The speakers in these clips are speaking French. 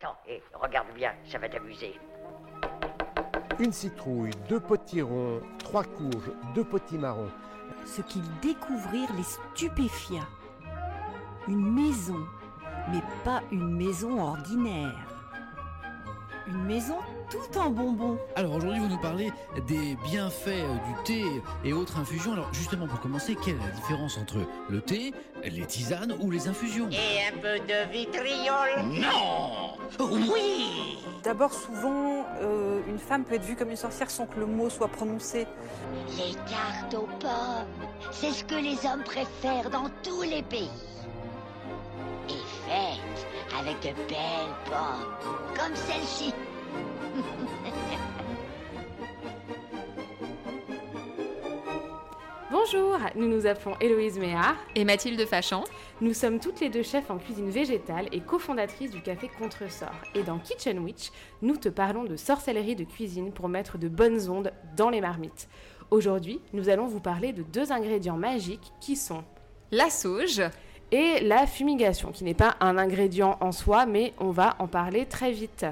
Attends, hé, regarde bien, ça va t'amuser. Une citrouille, deux potirons, trois courges, deux potimarrons. Ce qu'ils découvrirent les stupéfia. Une maison, mais pas une maison ordinaire. Une maison tout en bonbons. Alors aujourd'hui, vous nous parlez des bienfaits euh, du thé et autres infusions. Alors justement, pour commencer, quelle est la différence entre le thé, les tisanes ou les infusions? Et un peu de vitriol Non Oui D'abord, souvent, euh, une femme peut être vue comme une sorcière sans que le mot soit prononcé. Les cartes aux pommes, c'est ce que les hommes préfèrent dans tous les pays. Et faites avec de belles pommes, comme celle-ci. Bonjour, nous nous appelons Héloïse Méard. Et Mathilde Fachan. Nous sommes toutes les deux chefs en cuisine végétale et cofondatrices du café Contresort. Et dans Kitchen Witch, nous te parlons de sorcellerie de cuisine pour mettre de bonnes ondes dans les marmites. Aujourd'hui, nous allons vous parler de deux ingrédients magiques qui sont La sauge. et la fumigation, qui n'est pas un ingrédient en soi, mais on va en parler très vite.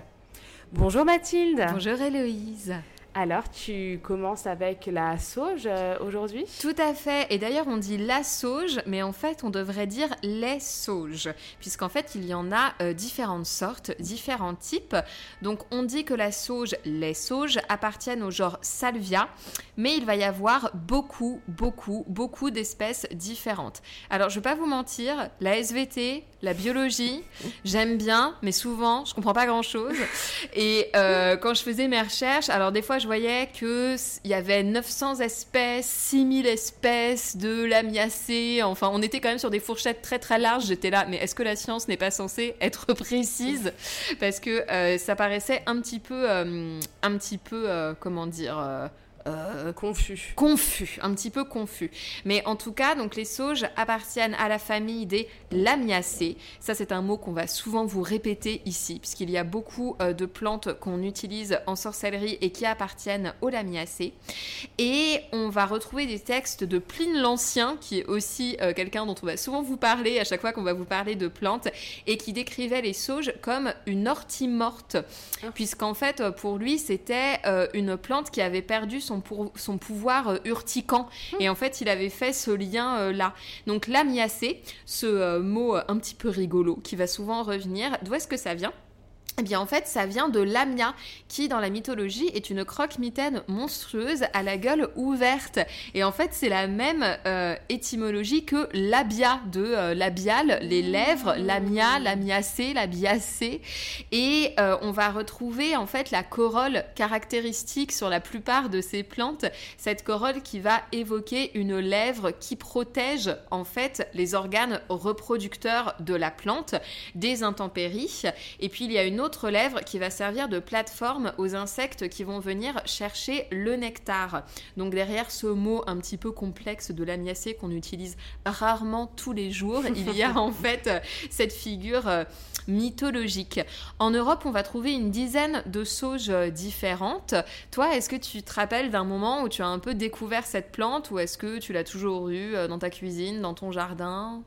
Bonjour Mathilde. Bonjour Héloïse. Alors, tu commences avec la sauge euh, aujourd'hui Tout à fait. Et d'ailleurs, on dit la sauge, mais en fait, on devrait dire les sauges, puisqu'en fait, il y en a euh, différentes sortes, différents types. Donc, on dit que la sauge, les sauges, appartiennent au genre Salvia, mais il va y avoir beaucoup, beaucoup, beaucoup d'espèces différentes. Alors, je vais pas vous mentir, la SVT, la biologie, j'aime bien, mais souvent, je comprends pas grand-chose. Et euh, quand je faisais mes recherches, alors des fois, je voyais qu'il y avait 900 espèces, 6000 espèces de lamiacées. Enfin, on était quand même sur des fourchettes très très larges. J'étais là, mais est-ce que la science n'est pas censée être précise? Parce que euh, ça paraissait un petit peu, euh, un petit peu, euh, comment dire euh, Confus. confus, un petit peu confus. Mais en tout cas, donc les sauges appartiennent à la famille des lamiacées. Ça, c'est un mot qu'on va souvent vous répéter ici, puisqu'il y a beaucoup euh, de plantes qu'on utilise en sorcellerie et qui appartiennent aux lamiacées. Et on va retrouver des textes de Pline l'Ancien, qui est aussi euh, quelqu'un dont on va souvent vous parler à chaque fois qu'on va vous parler de plantes, et qui décrivait les sauges comme une ortie morte, puisqu'en fait, euh, pour lui, c'était euh, une plante qui avait perdu son, pour- son pouvoir euh, urticant. Et en fait, il avait fait ce lien-là. Donc, lamiacée, ce mot un petit peu rigolo qui va souvent revenir, d'où est-ce que ça vient? Eh bien, en fait, ça vient de Lamia, qui, dans la mythologie, est une croque-mitaine monstrueuse à la gueule ouverte. Et en fait, c'est la même euh, étymologie que labia, de euh, labial, les lèvres, lamia, lamiacée, labiacée. Et euh, on va retrouver, en fait, la corolle caractéristique sur la plupart de ces plantes. Cette corolle qui va évoquer une lèvre qui protège, en fait, les organes reproducteurs de la plante des intempéries. Et puis, il y a une autre lèvre qui va servir de plateforme aux insectes qui vont venir chercher le nectar. Donc derrière ce mot un petit peu complexe de l'amiacée qu'on utilise rarement tous les jours, il y a en fait euh, cette figure euh, mythologique. En Europe, on va trouver une dizaine de sauges euh, différentes. Toi, est-ce que tu te rappelles d'un moment où tu as un peu découvert cette plante ou est-ce que tu l'as toujours eue dans ta cuisine, dans ton jardin?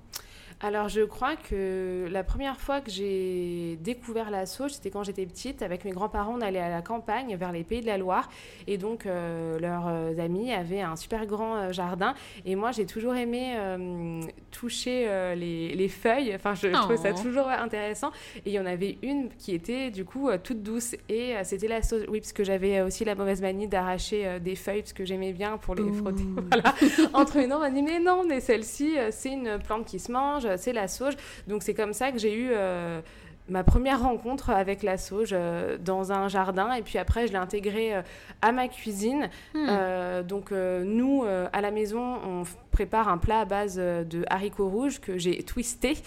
Alors, je crois que la première fois que j'ai découvert la sauge, c'était quand j'étais petite. Avec mes grands-parents, on allait à la campagne, vers les Pays de la Loire. Et donc, euh, leurs euh, amis avaient un super grand euh, jardin. Et moi, j'ai toujours aimé euh, toucher euh, les, les feuilles. Enfin, je, je trouvais ça Oh. toujours intéressant. Et il y en avait une qui était, du coup, toute douce. Et c'était la sauge. Oui, parce que j'avais aussi la mauvaise manie d'arracher des feuilles, parce que j'aimais bien pour les frotter. Voilà. Entre une on m'a dit, mais non, mais celle-ci, c'est une plante qui se mange, c'est la sauge. Donc c'est comme ça que j'ai eu euh, ma première rencontre avec la sauge euh, dans un jardin. Et puis après, je l'ai intégrée euh, à ma cuisine. Hmm. Euh, donc nous, à la maison, on prépare un plat à base de haricots rouges que j'ai twisté,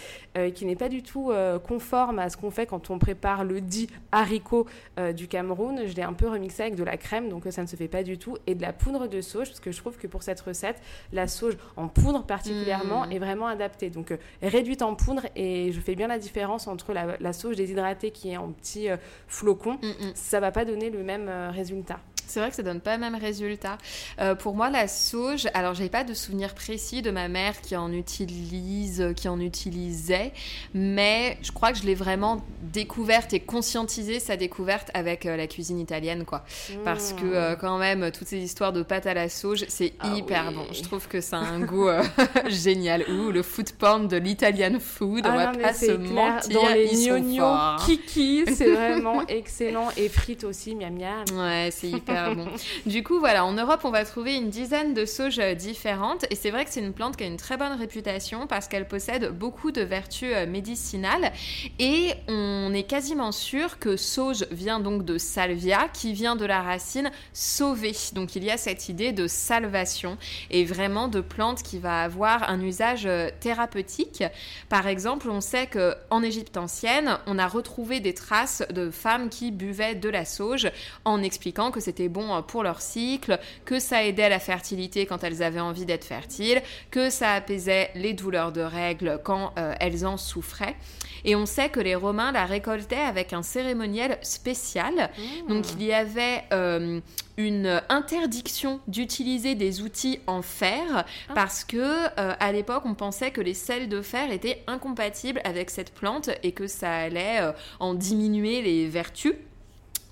qui n'est pas du tout conforme à ce qu'on fait quand on prépare le dit haricot du Cameroun. Je l'ai un peu remixé avec de la crème, donc ça ne se fait pas du tout, et de la poudre de sauge, parce que je trouve que pour cette recette, la sauge en poudre particulièrement Mm. est vraiment adaptée. Donc réduite en poudre, et je fais bien la différence entre la, la sauge déshydratée qui est en petits euh, flocons. Mm, mm. Ça va pas donner le même euh, résultat. C'est vrai que ça donne pas le même résultat. Euh, pour moi, la sauge, alors j'ai pas de souvenir précis de ma mère qui en utilise, qui en utilisait, mais je crois que je l'ai vraiment découverte et conscientisée sa découverte avec euh, la cuisine italienne, quoi. Parce que euh, quand même, toutes ces histoires de pâte à la sauge, c'est Ah hyper oui. bon. Je trouve que ça a un goût génial. Ouh, le food porn de l'Italian food, on Ah va non, pas c'est se clair, mentir, dans les ils sont kiki, c'est vraiment excellent. Et frites aussi, miam miam. Ouais, c'est hyper Du coup, voilà, en Europe, on va trouver une dizaine de sauges euh, différentes. Et c'est vrai que c'est une plante qui a une très bonne réputation parce qu'elle possède beaucoup de vertus euh, médicinales. Et on est quasiment sûr que sauge vient donc de salvia, qui vient de la racine sauver. Donc il y a cette idée de salvation et vraiment de plante qui va avoir un usage euh, thérapeutique. Par exemple, on sait que en Égypte ancienne, on a retrouvé des traces de femmes qui buvaient de la sauge en expliquant que c'était bon euh, pour leur cycle, que ça aidait à la fertilité quand elles avaient envie d'être fertiles, que ça apaisait les douleurs de règles quand euh, elles en souffraient. Et on sait que les Romains la récoltaient avec un cérémoniel spécial. Donc il y avait euh, une interdiction d'utiliser des outils en fer parce que euh, à l'époque on pensait que les sels de fer étaient incompatibles avec cette plante et que ça allait euh, en diminuer les vertus.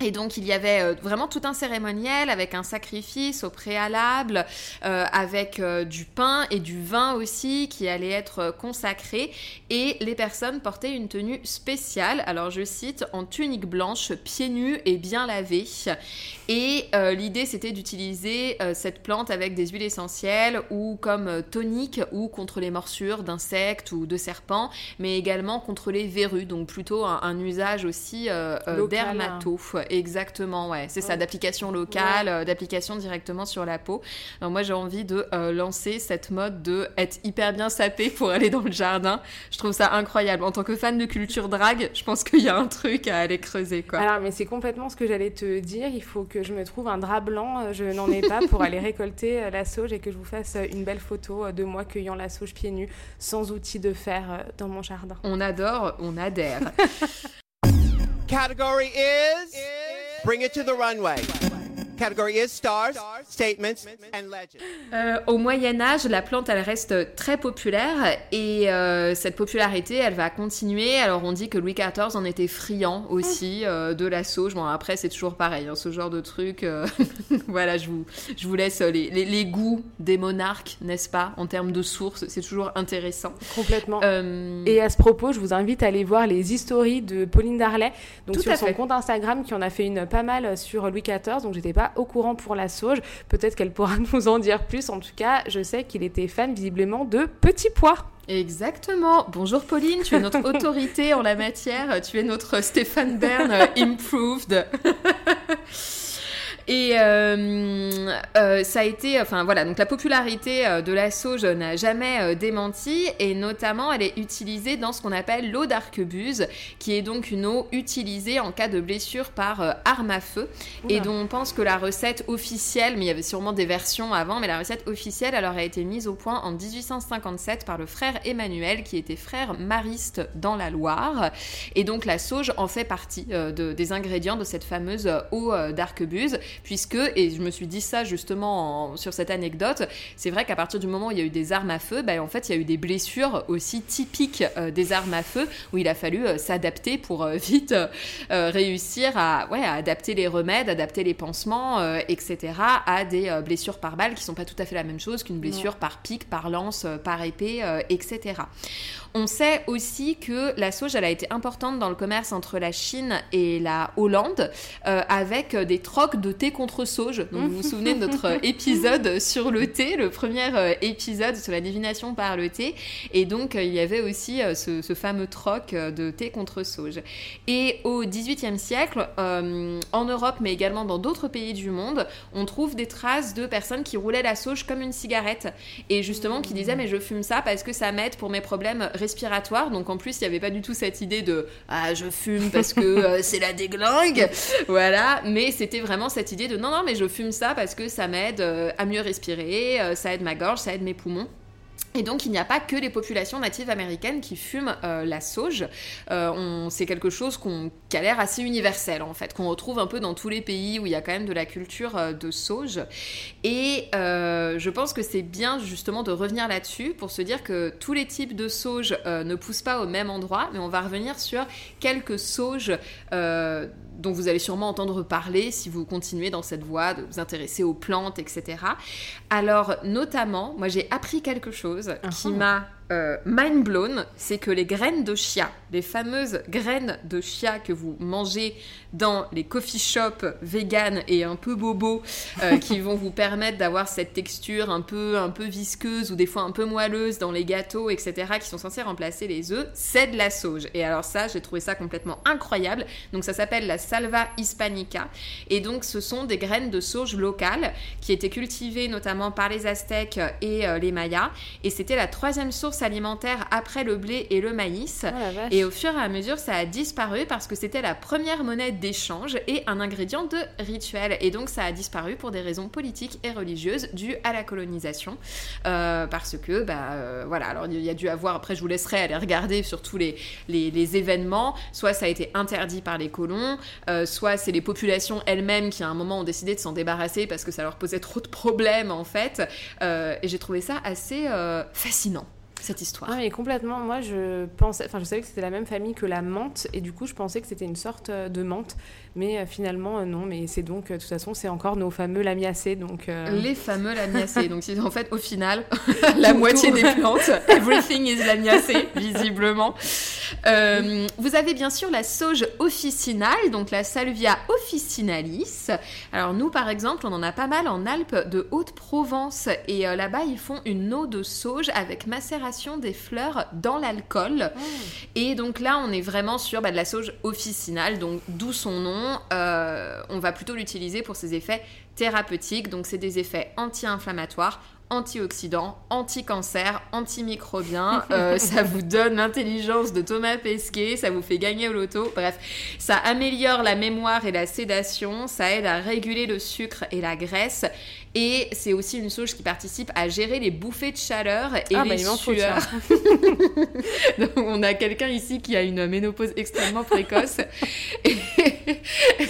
Et donc il y avait euh, vraiment tout un cérémoniel avec un sacrifice au préalable, euh, avec euh, du pain et du vin aussi qui allait être consacré. Et les personnes portaient une tenue spéciale, alors je cite, en tunique blanche, pieds nus et bien lavés. Et euh, l'idée c'était d'utiliser cette plante avec des huiles essentielles ou comme tonique ou contre les morsures d'insectes ou de serpents, mais également contre les verrues, donc plutôt un, un usage aussi Local. dermato. Exactement, ouais, c'est ça, d'application locale, euh, d'application directement sur la peau. Alors moi j'ai envie de euh, lancer cette mode de être hyper bien sapé pour aller dans le jardin. Je trouve ça incroyable. En tant que fan de culture drague, je pense qu'il y a un truc à aller creuser, quoi. Alors, mais c'est complètement ce que j'allais te dire. Il faut que je me trouve un drap blanc. euh, Je n'en ai pas pour aller récolter la sauge et que je vous fasse une belle photo de moi cueillant la sauge pieds nus, sans outils de fer dans mon jardin. On adore, on adhère. Category is? Bring It to the Runway. Category is stars, statements, and legends. Euh, au Moyen Âge, la plante, elle reste très populaire et euh, cette popularité, elle va continuer. Alors on dit que Louis XIV en était friand aussi euh, de la sauge. Bon après c'est toujours pareil, hein, ce genre de truc. euh, voilà, je vous, je vous laisse les, les- les goûts des monarques, n'est-ce pas, en termes de sources. C'est toujours intéressant. Complètement. Euh, Et à ce propos, je vous invite à aller voir les histories de Pauline Darlet, donc Tout sur à son fait. compte Instagram, qui en a fait une pas mal sur Louis XIV. Donc j'étais pas au courant pour la sauge. Peut-être qu'elle pourra nous en dire plus. En tout cas, je sais qu'il était fan visiblement de petits pois. Exactement. Bonjour Pauline, tu es notre autorité en la matière. Tu es notre Stéphane Bern euh, improved. Et euh, euh, ça a été, enfin voilà, donc la popularité euh, de la sauge n'a jamais démenti. Et notamment elle est utilisée dans ce qu'on appelle l'eau d'arquebuse, qui est donc une eau utilisée en cas de blessure par arme à feu. Et dont on pense que la recette officielle, mais il y avait sûrement des versions avant, mais la recette officielle alors a été mise au point en 1857 par le frère Emmanuel qui était frère mariste dans la Loire. Et donc la sauge en fait partie euh, de- des ingrédients de cette fameuse eau d'arquebuse puisque, et je me suis dit ça justement en- sur cette anecdote, c'est vrai qu'à partir du moment où il y a eu des armes à feu, bah, en fait il y a eu des blessures aussi typiques euh, des armes à feu où il a fallu euh, s'adapter pour euh, vite réussir à, ouais, à adapter les remèdes, adapter les pansements, etc. à des blessures par balle qui sont pas tout à fait la même chose qu'une blessure par pic, par lance, par épée, etc. On sait aussi que la sauge, elle a été importante dans le commerce entre la Chine et la Hollande, avec des trocs de thé contre sauge. Donc vous vous souvenez de notre euh, épisode sur le thé, le premier euh, épisode sur la divination par le thé. Et donc euh, il y avait aussi ce, ce fameux troc de thé contre sauge. Et au XVIIIe siècle, euh, en Europe, mais également dans d'autres pays du monde, on trouve des traces de personnes qui roulaient la sauge comme une cigarette. Et justement, qui disaient, mais je fume ça parce que ça m'aide pour mes problèmes respiratoires. Donc en plus, il n'y avait pas du tout cette idée de, ah, je fume parce que euh, c'est la déglingue. Voilà. Mais c'était vraiment cette idée de, non, non, mais je fume ça parce que ça m'aide euh, à mieux respirer, euh, ça aide ma gorge, ça aide mes poumons. Et donc, il n'y a pas que les populations natives américaines qui fument euh, la sauge. Euh, c'est quelque chose qui a l'air assez universel, en fait, qu'on retrouve un peu dans tous les pays où il y a quand même de la culture euh, de sauge. Et je pense que c'est bien, justement, de revenir là-dessus pour se dire que tous les types de sauge ne poussent pas au même endroit, mais on va revenir sur quelques sauges dont vous allez sûrement entendre parler si vous continuez dans cette voie, de vous intéresser aux plantes, etc. Alors, notamment, moi j'ai appris quelque chose qui Ah. m'a euh, mind blown, c'est que les graines de chia, les fameuses graines de chia que vous mangez dans les coffee shops vegan et un peu bobo, euh, qui vont vous permettre d'avoir cette texture un peu, un peu visqueuse ou des fois un peu moelleuse dans les gâteaux, etc., qui sont censés remplacer les œufs, c'est de la sauge. Et alors ça, j'ai trouvé ça complètement incroyable. Donc ça s'appelle la salva hispanica. Et donc ce sont des graines de sauge locales qui étaient cultivées notamment par les Aztèques et euh, les Mayas. Et c'était la troisième source alimentaire après le blé et le maïs. Oh. Et au fur et à mesure, ça a disparu parce que c'était la première monnaie d'échange et un ingrédient de rituel. Et donc, ça a disparu pour des raisons politiques et religieuses dues à la colonisation. Euh, parce que, bah, euh, voilà, alors il y a dû avoir, après, je vous laisserai aller regarder sur tous les, les, les événements. Soit ça a été interdit par les colons, euh, soit c'est les populations elles-mêmes qui, à un moment, ont décidé de s'en débarrasser parce que ça leur posait trop de problèmes, en fait. Et j'ai trouvé ça assez fascinant, cette histoire. Mais complètement. Moi, je pensais, enfin, je savais que c'était la même famille que la menthe, et du coup, je pensais que c'était une sorte euh, de menthe, mais euh, finalement, euh, non. Mais c'est donc, euh, de toute façon, c'est encore nos fameux lamiacées, donc. euh, Les fameux lamiacées. Donc, c'est en fait, au final, la moitié des plantes, everything is lamiacée, visiblement. Euh, vous avez bien sûr la sauge officinale, donc la Salvia officinalis. Alors, nous, par exemple, on en a pas mal en Alpes de Haute-Provence. Et euh, là-bas, ils font une eau de sauge avec macération des fleurs dans l'alcool. Et donc là, on est vraiment sur bah, de la sauge officinale, donc d'où son nom. Euh, on va plutôt l'utiliser pour ses effets thérapeutiques. Donc c'est des effets anti-inflammatoires, antioxydants, anti-cancer, antimicrobiens. Euh, ça vous donne l'intelligence de Thomas Pesquet, ça vous fait gagner au loto. Bref, ça améliore la mémoire et la sédation, ça aide à réguler le sucre et la graisse. Et c'est aussi une sauge qui participe à gérer les bouffées de chaleur et Ah, les bah, il faut, sueurs. Donc, on a quelqu'un ici qui a une ménopause extrêmement précoce. Et,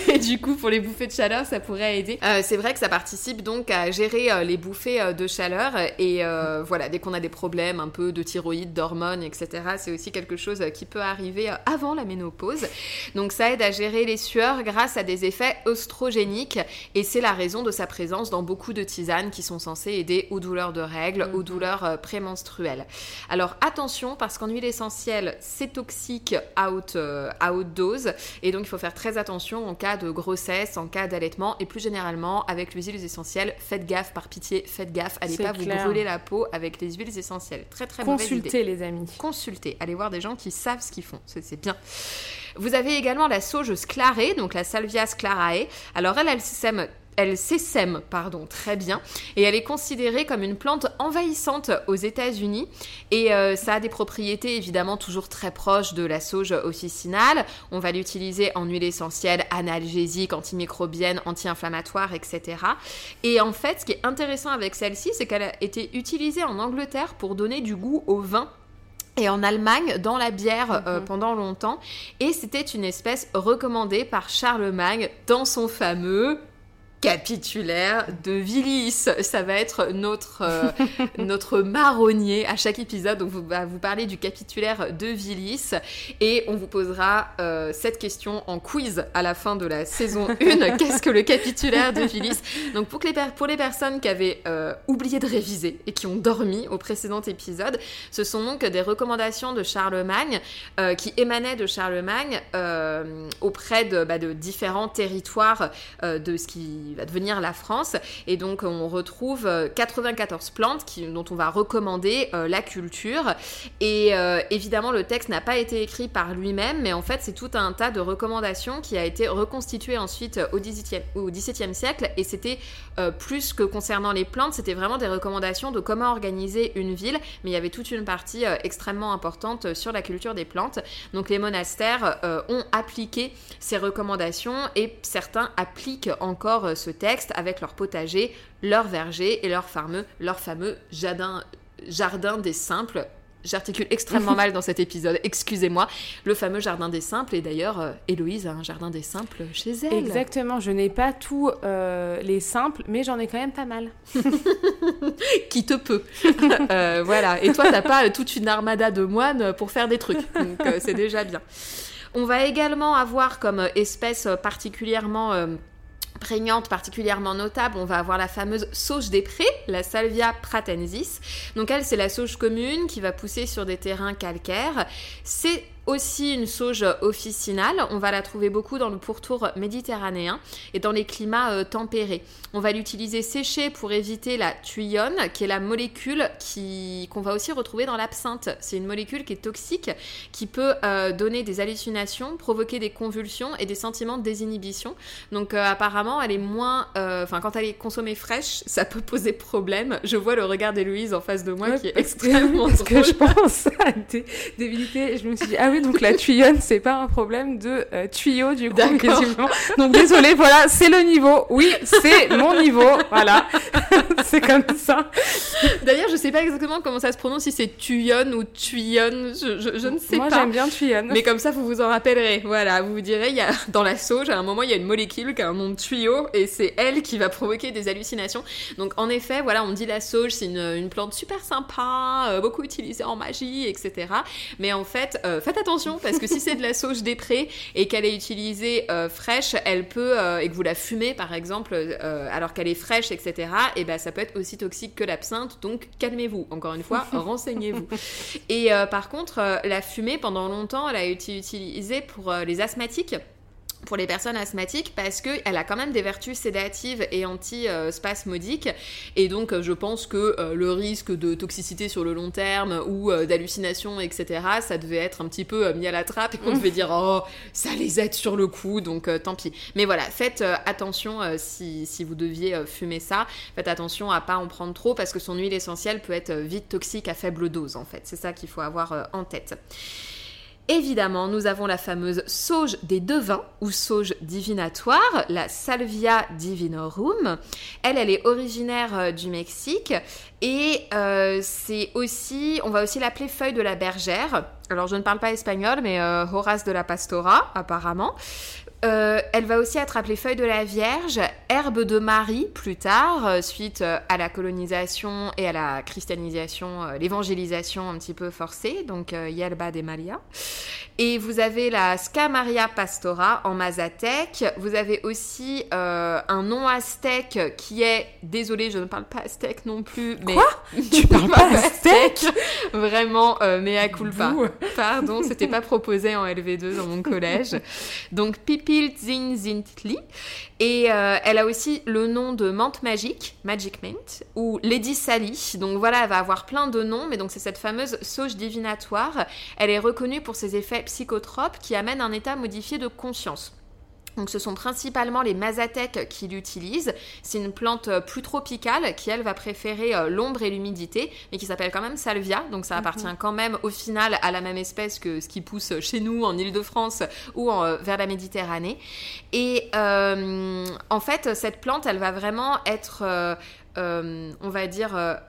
et du coup, pour les bouffées de chaleur, ça pourrait aider. Euh, c'est vrai que ça participe donc à gérer euh, les bouffées euh, de chaleur. Et voilà, dès qu'on a des problèmes un peu de thyroïde, d'hormones, etc., c'est aussi quelque chose qui peut arriver avant la ménopause. Donc ça aide à gérer les sueurs grâce à des effets oestrogéniques. Et c'est la raison de sa présence dans beaucoup de tisanes qui sont censées aider aux douleurs de règles, aux douleurs euh, prémenstruelles. Alors attention, parce qu'en huile essentielle, c'est toxique à haute, euh, à haute dose. Et donc il faut faire très attention en cas de grossesse, en cas d'allaitement. Et plus généralement, avec les huiles essentielles, faites gaffe, par pitié, faites gaffe. Allez pas clair. vous brûler la peau avec les huiles essentielles. Très très mauvaise idée Consultez, les amis. consulter, allez voir des gens qui savent ce qu'ils font, c'est bien. Vous avez également la sauge sclarée, donc la Salvia sclarae. Alors elle, elle sème elle s'essème, pardon, très bien, et elle est considérée comme une plante envahissante aux États-Unis. Et euh, ça a des propriétés évidemment toujours très proches de la sauge officinale. On va l'utiliser en huile essentielle, analgésique, antimicrobienne, anti-inflammatoire, etc. Et en fait, ce qui est intéressant avec celle-ci, c'est qu'elle a été utilisée en Angleterre pour donner du goût au vin et en Allemagne dans la bière euh, pendant longtemps. Et c'était une espèce recommandée par Charlemagne dans son fameux capitulaire de Villis. Ça va être notre, euh, notre marronnier à chaque épisode. Donc, on va vous parler du capitulaire de Villis et on vous posera euh, cette question en quiz à la fin de la saison 1. Qu'est-ce que le capitulaire de Villis Donc, pour, que les pour les personnes qui avaient euh, oublié de réviser et qui ont dormi au précédent épisode, ce sont donc des recommandations de Charlemagne euh, qui émanaient de Charlemagne euh, auprès de, bah, de différents territoires euh, de ce qui va devenir la France. Et donc, on retrouve euh, 94 plantes qui, dont on va recommander euh, la culture. Et euh, évidemment, le texte n'a pas été écrit par lui-même, mais en fait, c'est tout un tas de recommandations qui a été reconstitué ensuite euh, au XVIIe au siècle. Et c'était euh, plus que concernant les plantes, c'était vraiment des recommandations de comment organiser une ville, mais il y avait toute une partie euh, extrêmement importante euh, sur la culture des plantes. Donc les monastères euh, ont appliqué ces recommandations et certains appliquent encore euh, ce texte avec leur potager, leur verger et leur fameux, leur fameux jardin jardin des simples. J'articule extrêmement mal dans cet épisode, excusez-moi. Le fameux jardin des simples, et d'ailleurs, euh, Héloïse a un jardin des simples chez elle. Exactement, je n'ai pas tous euh, les simples, mais j'en ai quand même pas mal. Qui te peut. Euh, voilà, et toi, t'as pas toute une armada de moines pour faire des trucs, donc c'est déjà bien. On va également avoir comme espèce particulièrement prégnante, particulièrement notable, on va avoir la fameuse sauge des prés, la Salvia pratensis. Donc elle, c'est la sauge commune qui va pousser sur des terrains calcaires. C'est aussi une sauge officinale. On va la trouver beaucoup dans le pourtour méditerranéen et dans les climats euh, tempérés. On va l'utiliser séchée pour éviter la tuyonne, qui est la molécule qui qu'on va aussi retrouver dans l'absinthe. C'est une molécule qui est toxique, qui peut euh, donner des hallucinations, provoquer des convulsions et des sentiments de désinhibition. Donc euh, apparemment, elle est moins, enfin quand elle est consommée fraîche, ça peut poser problème. Je vois le regard d'Héloïse en face de moi qui est extrêmement Parce que drôle. je pense à des débilités. Je me suis dit, ah oui, donc la tuyonne, c'est pas un problème de euh, tuyau, du coup, quasiment. Donc désolé, voilà, c'est le niveau. Oui, c'est mon niveau. Voilà. c'est comme ça. D'ailleurs, je sais pas exactement comment ça se prononce, si c'est tuyonne ou tuyonne, je, je- je ne sais Moi, pas. j'aime bien tuyonne. Mais comme ça, vous vous en rappellerez. Voilà, vous vous direz, y a, dans la sauge, à un moment, il y a une molécule qui a un nom de tuyau et c'est elle qui va provoquer des hallucinations. Donc, en effet, voilà, on dit la sauge, c'est une, une plante super sympa, euh, beaucoup utilisée en magie, etc. Mais en fait, euh, faites attention parce que si c'est de la sauge des prés et qu'elle est utilisée euh, fraîche, elle peut, euh, et que vous la fumez par exemple, euh, alors qu'elle est fraîche, etc., et ben ça peut être aussi toxique que l'absinthe. Donc, calmez-vous. Encore une fois, renseignez-vous. Et par contre, la fumée, pendant longtemps, elle a été utilisée pour les asthmatiques pour les personnes asthmatiques parce qu'elle a quand même des vertus sédatives et anti-spasmodiques. Et donc euh, je pense que euh, le risque de toxicité sur le long terme ou euh, etc ça devait être un petit peu euh, mis à la trappe et qu'on devait dire oh ça les aide sur le coup donc tant pis. Mais voilà faites attention si, si vous deviez fumer ça. Faites attention à pas en prendre trop parce que son huile essentielle peut être vite toxique à faible dose en fait. C'est ça qu'il faut avoir en tête Évidemment, nous avons la fameuse sauge des devins ou sauge divinatoire, la Salvia divinorum. Elle, elle est originaire euh, du Mexique et euh, c'est aussi, on va aussi l'appeler feuille de la bergère. Alors, je ne parle pas espagnol, mais euh, Horace de la Pastora, apparemment. Euh, elle va aussi être appelée feuille de la Vierge, herbe de Marie plus tard, euh, suite euh, à la colonisation et à la christianisation, euh, l'évangélisation un petit peu forcée, donc euh, de Maria. Et vous avez la Scamaria pastora en mazatèque. Vous avez aussi un nom aztèque qui est, désolé, je ne parle pas aztèque non plus, mais Quoi? Tu parles pas aztèque? Vraiment, mea culpa. Bouh. Pardon, c'était pas proposé en LV2 dans mon collège. Donc Et euh, elle a aussi le nom de menthe magique, Magic Mint, ou Lady Sally. Donc voilà, elle va avoir plein de noms, mais donc c'est cette fameuse sauge divinatoire. Elle est reconnue pour ses effets psychotropes qui amènent un état modifié de conscience. Donc ce sont principalement les mazatèques qui l'utilisent. C'est une plante euh, plus tropicale qui, elle, va préférer euh, l'ombre et l'humidité, mais qui s'appelle quand même salvia. Donc ça appartient quand même au final à la même espèce que ce qui pousse chez nous en Ile-de-France ou en, euh, vers la Méditerranée. Et euh, en fait, cette plante, elle va vraiment être, euh, euh, on va dire...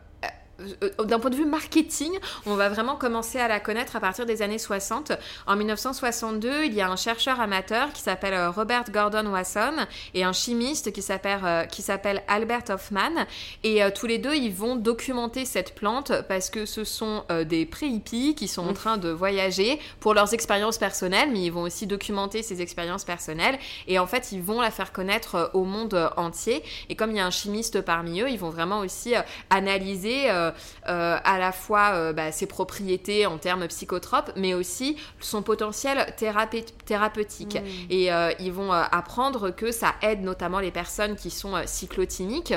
euh, d'un point de vue marketing, on va vraiment commencer à la connaître à partir des années 60. En 1962, il y a un chercheur amateur qui s'appelle euh, Robert Gordon Wasson et un chimiste qui s'appelle euh, s'appelle Albert Hoffman. Et euh, tous les deux, ils vont documenter cette plante parce que ce sont euh, des pré-hippies qui sont en train de voyager pour leurs expériences personnelles, mais ils vont aussi documenter ces expériences personnelles. Et en fait, ils vont la faire connaître euh, au monde entier. Et comme il y a un chimiste parmi eux, ils vont vraiment aussi analyser à la fois euh, bah, ses propriétés en termes psychotropes, mais aussi son potentiel thérapeutique. Et euh, ils vont euh, apprendre que ça aide notamment les personnes qui sont euh, cyclotimiques.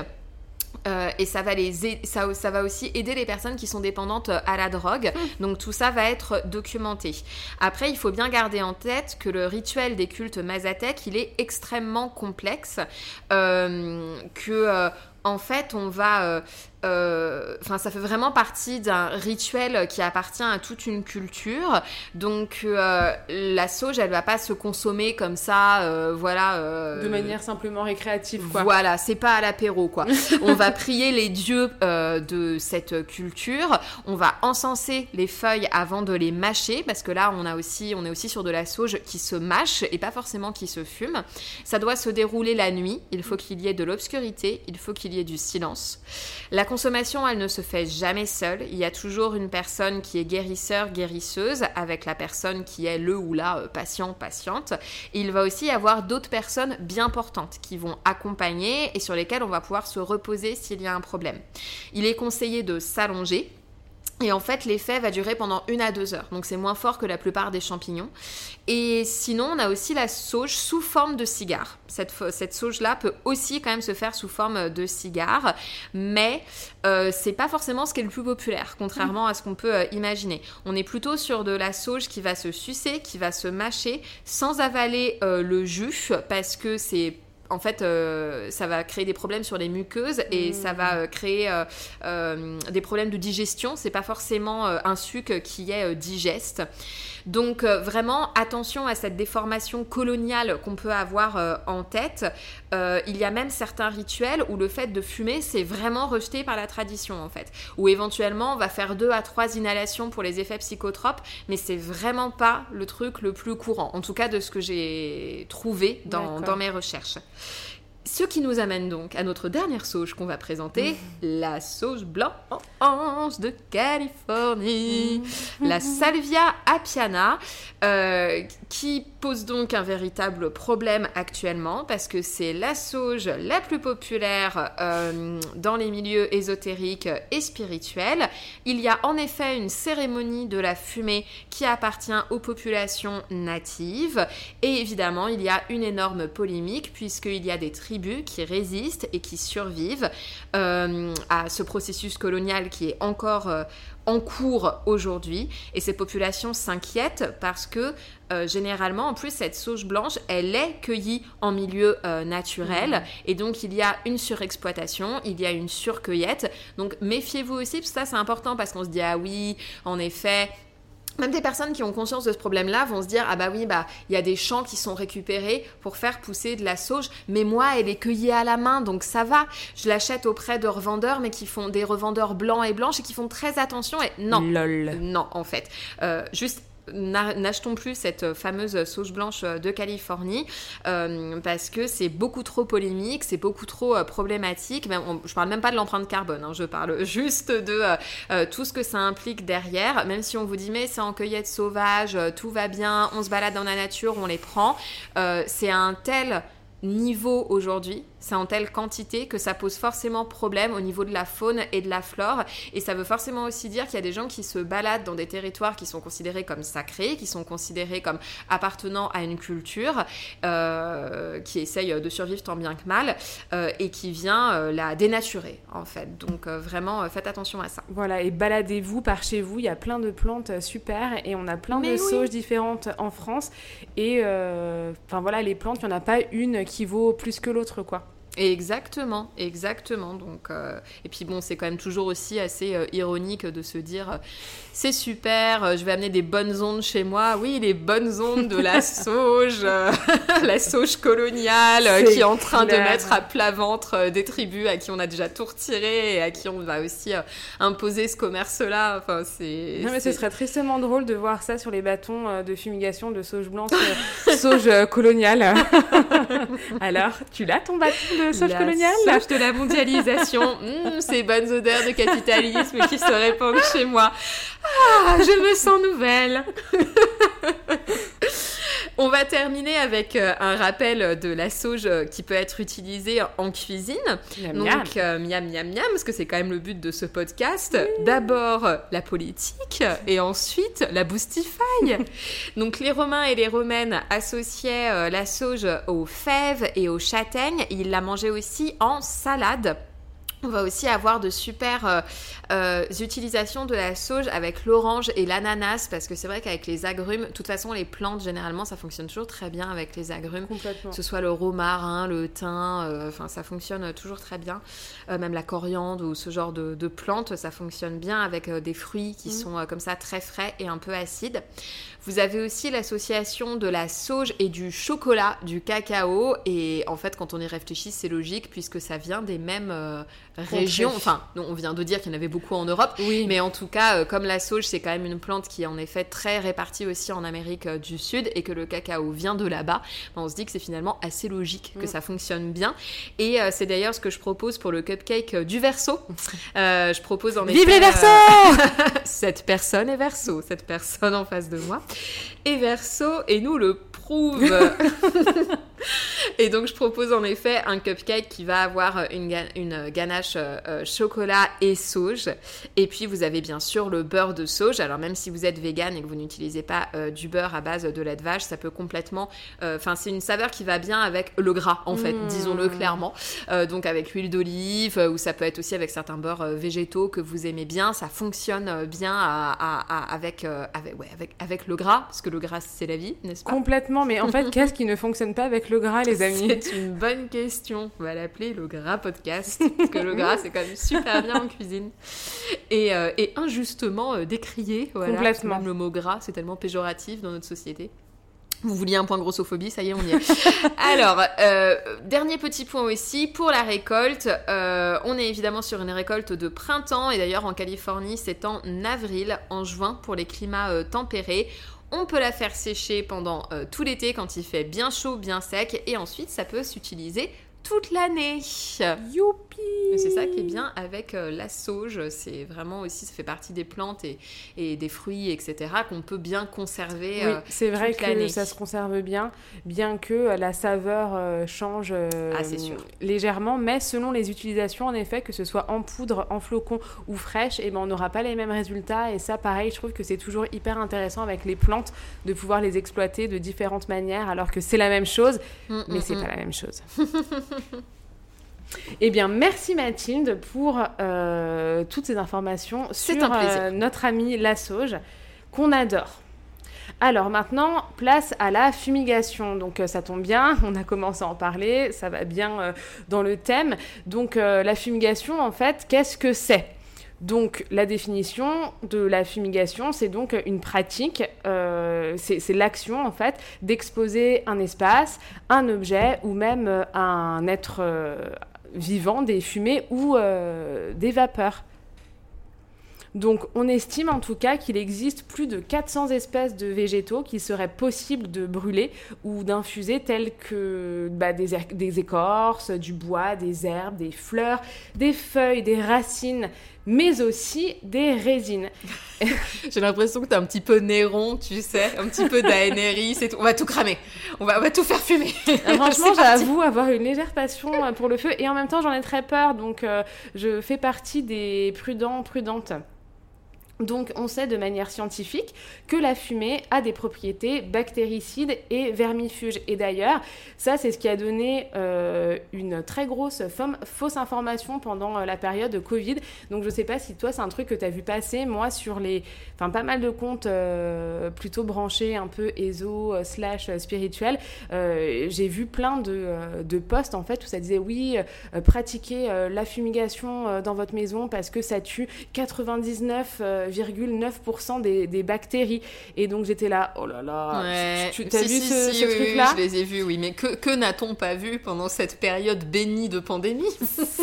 Euh, et ça va, les ça, ça va aussi aider les personnes qui sont dépendantes euh, à la drogue. Donc tout ça va être documenté. Après, il faut bien garder en tête que le rituel des cultes mazatèques, il est extrêmement complexe. Euh, que, euh, en fait, on va... euh, euh, enfin, ça fait vraiment partie d'un rituel qui appartient à toute une culture. Donc, euh, la sauge, elle va pas se consommer comme ça, euh, voilà. euh, De manière simplement récréative, quoi. voilà, c'est pas à l'apéro, quoi. on va prier les dieux euh, de cette culture. On va encenser les feuilles avant de les mâcher, parce que là, on a aussi, on est aussi sur de la sauge qui se mâche et pas forcément qui se fume. Ça doit se dérouler la nuit. Il faut qu'il y ait de l'obscurité. Il faut qu'il y ait du silence. La consommation, elle ne se fait jamais seule. Il y a toujours une personne qui est guérisseur, guérisseuse, avec la personne qui est le ou la euh, patient, patiente. Il va aussi y avoir d'autres personnes bien portantes qui vont accompagner et sur lesquelles on va pouvoir se reposer s'il y a un problème. Il est conseillé de s'allonger. Et en fait, l'effet va durer pendant une à deux heures. Donc c'est moins fort que la plupart des champignons. Et sinon, on a aussi la sauge sous forme de cigare. Cette, sauge-là peut aussi quand même se faire sous forme de cigare. Mais euh, c'est pas forcément ce qui est le plus populaire, contrairement à ce qu'on peut euh, imaginer. On est plutôt sur de la sauge qui va se sucer, qui va se mâcher, sans avaler euh, le jus, parce que c'est en fait, euh, ça va créer des problèmes sur les muqueuses et ça va euh, créer euh, des problèmes de digestion. C'est pas forcément un suc qui est digeste. Donc euh, vraiment attention à cette déformation coloniale qu'on peut avoir euh, en tête. Euh, il y a même certains rituels où le fait de fumer c'est vraiment rejeté par la tradition en fait. Ou éventuellement on va faire deux à trois inhalations pour les effets psychotropes, mais c'est vraiment pas le truc le plus courant. En tout cas de ce que j'ai trouvé dans, mes recherches. Ce qui nous amène donc à notre dernière sauge qu'on va présenter, la sauge blanche de Californie, la Salvia apiana, euh, qui pose donc un véritable problème actuellement parce que c'est la sauge la plus populaire euh, dans les milieux ésotériques et spirituels. Il y a en effet une cérémonie de la fumée qui appartient aux populations natives. Et évidemment il y a une énorme polémique puisqu'il y a des tribus qui résistent et qui survivent euh, à ce processus colonial qui est encore euh, en cours aujourd'hui. Et ces populations s'inquiètent parce que euh, généralement en plus cette sauge blanche elle est cueillie en milieu euh, naturel. Et donc il y a une surexploitation il y a une surcueillette. Donc méfiez-vous aussi parce que ça c'est important parce qu'on se dit ah oui en effet même des personnes qui ont conscience de ce problème-là vont se dire ah bah oui bah il y a des champs qui sont récupérés pour faire pousser de la sauge mais moi elle est cueillie à la main donc ça va. Je l'achète auprès de revendeurs mais qui font des revendeurs blancs et blanches et qui font très attention et non. Lol. non en fait. Euh, juste N'achetons plus cette fameuse sauge blanche de Californie euh, parce que c'est beaucoup trop polémique, c'est beaucoup trop euh, problématique. Je parle même pas de l'empreinte carbone, hein, je parle juste de euh, euh, tout ce que ça implique derrière. Même si on vous dit mais c'est en cueillette sauvage, euh, tout va bien, on se balade dans la nature, on les prend. Euh, c'est un tel niveau aujourd'hui, c'est en telle quantité que ça pose forcément problème au niveau de la faune et de la flore. Et ça veut forcément aussi dire qu'il y a des gens qui se baladent dans des territoires qui sont considérés comme sacrés, qui sont considérés comme appartenant à une culture, euh, qui essayent de survivre tant bien que mal, euh, et qui vient euh, la dénaturer en fait. Donc vraiment, faites attention à ça. Voilà, et baladez-vous par chez vous, il y a plein de plantes super et on a plein Mais de oui. sauges différentes en France. Et enfin voilà, les plantes, il n'y en a pas une qui vaut plus que l'autre, quoi. Exactement, exactement. Donc, euh, et puis bon, c'est quand même toujours aussi assez euh, ironique de se dire, euh, c'est super, euh, je vais amener des bonnes ondes chez moi. Oui, les bonnes ondes de la sauge, la sauge coloniale qui est en train clair. de mettre à plat ventre des tribus à qui on a déjà tout retiré et à qui on va aussi imposer ce commerce-là. Enfin, c'est. Non, mais ce serait tristement drôle de voir ça sur les bâtons de fumigation de sauge blanche, sauge coloniale. Alors, tu l'as ton bâton de sauge la coloniale sauge de la mondialisation, Mmh, ces bonnes odeurs de capitalisme qui se répandent chez moi. Ah, je me sens nouvelle. On va terminer avec euh, un rappel de la sauge euh, qui peut être utilisée en cuisine. Miam, Donc, miam. euh, miam miam miam, parce que c'est quand même le but de ce podcast. D'abord la politique et ensuite la boustifaille. Donc, les Romains et les Romaines associaient la sauge aux fèves et aux châtaignes. Ils la mangeaient aussi en salade. On va aussi avoir de super euh, euh, utilisations de la sauge avec l'orange et l'ananas parce que c'est vrai qu'avec les agrumes, de toute façon les plantes généralement ça fonctionne toujours très bien avec les agrumes, Complètement. que ce soit le romarin, le thym, euh, enfin ça fonctionne toujours très bien. Même la coriandre ou ce genre de, de plantes, ça fonctionne bien avec des fruits qui Mhm. sont comme ça très frais et un peu acides. Vous avez aussi l'association de la sauge et du chocolat, du cacao. Et en fait, quand on y réfléchit, c'est logique puisque ça vient des mêmes régions. Enfin, non, on vient de dire qu'il y en avait beaucoup en Europe. Oui. Mais en tout cas, euh, comme la sauge, c'est quand même une plante qui est en effet très répartie aussi en Amérique euh, du Sud et que le cacao vient de là-bas, ben, on se dit que c'est finalement assez logique que Mm. ça fonctionne bien. Et euh, c'est d'ailleurs ce que je propose pour le cupcake du verso. Euh, je propose en Vive effet, les versos Cette personne est verso, cette personne en face de moi est verso et nous le prouve. et donc je propose en effet un cupcake qui va avoir une, ga- une ganache euh, euh, chocolat et sauge. Et puis vous avez bien sûr le beurre de sauge. Alors même si vous êtes vegan et que vous n'utilisez pas euh, du beurre à base de lait de vache, ça peut complètement... euh, Enfin c'est une saveur qui va bien avec le gras en fait, Mm. disons-le clairement. Donc avec l'huile d'olive ou ça peut être aussi avec certains beurres végétaux que vous aimez bien. Ça fonctionne bien à- à- à- avec, avec, ouais, avec, avec le gras, parce que le gras c'est la vie, n'est-ce pas? Complètement, mais en fait, qu'est-ce qui ne fonctionne pas avec le gras, les amis c'est une bonne question. On va l'appeler le gras podcast. Parce que le gras, c'est quand même super bien en cuisine. Et, euh, et injustement euh, décrié. Voilà, Complètement. Même le mot gras, c'est tellement péjoratif dans notre société. Vous vouliez un point grossophobie, ça y est, on y est. Alors, euh, dernier petit point aussi, pour la récolte, euh, on est évidemment sur une récolte de printemps, et d'ailleurs en Californie, c'est en avril, en juin, pour les climats euh, tempérés. On peut la faire sécher pendant euh, tout l'été quand il fait bien chaud, bien sec, et ensuite ça peut s'utiliser toute l'année. Youpi C'est ça qui est bien avec euh, la sauge, c'est vraiment aussi, ça fait partie des plantes et, et des fruits, etc., qu'on peut bien conserver. Oui, euh, c'est vrai que ça se conserve bien, bien que la saveur euh, change euh, Ah, c'est sûr. légèrement, mais selon les utilisations, en effet, que ce soit en poudre, en flocon ou fraîche, et ben, on n'aura pas les mêmes résultats. Et ça, pareil, je trouve que c'est toujours hyper intéressant avec les plantes de pouvoir les exploiter de différentes manières, alors que c'est la même chose, Mm, mais mm, c'est mm. pas la même chose. Eh bien, merci Mathilde pour euh, toutes ces informations C'est sur un plaisir. euh, notre amie la sauge, qu'on adore. Alors maintenant, place à la fumigation. Donc euh, ça tombe bien, on a commencé à en parler, ça va bien dans le thème. Donc la fumigation, en fait, qu'est-ce que c'est? Donc la définition de la fumigation, c'est donc une pratique, euh, c'est l'action en fait d'exposer un espace, un objet ou même euh, un être euh, vivant des fumées ou des vapeurs. Donc on estime en tout cas qu'il existe plus de 400 espèces de végétaux qu'il serait possible de brûler ou d'infuser tels que bah, er- des écorces, du bois, des herbes, des fleurs, des feuilles, des racines, mais aussi des résines. J'ai l'impression que t'es un petit peu Néron, tu sais, un petit peu d'Aénéris et tout. On va tout cramer, on va, on va tout faire fumer. Euh, Franchement, C'est j'avoue avoir une légère passion euh, pour le feu et en même temps j'en ai très peur, donc euh, je fais partie des prudents, prudentes. Donc on sait de manière scientifique que la fumée a des propriétés bactéricides et vermifuges. Et d'ailleurs, ça c'est ce qui a donné euh, une très grosse fausse- information pendant euh, la période Covid. Donc je sais pas si toi c'est un truc que tu as vu passer. Moi sur les... Enfin pas mal de comptes euh, plutôt branchés un peu éso slash spirituel, j'ai vu plein de, de posts en fait où ça disait oui, pratiquez la fumigation dans votre maison parce que ça tue 99,9% des, des bactéries. Et donc j'étais là, oh là là, Ouais. tu tu- t'as Si, vu si, ce, si, ce oui, oui, truc-là Je les ai vus, oui. Mais que, que n'a-t-on pas vu pendant cette période bénie de pandémie?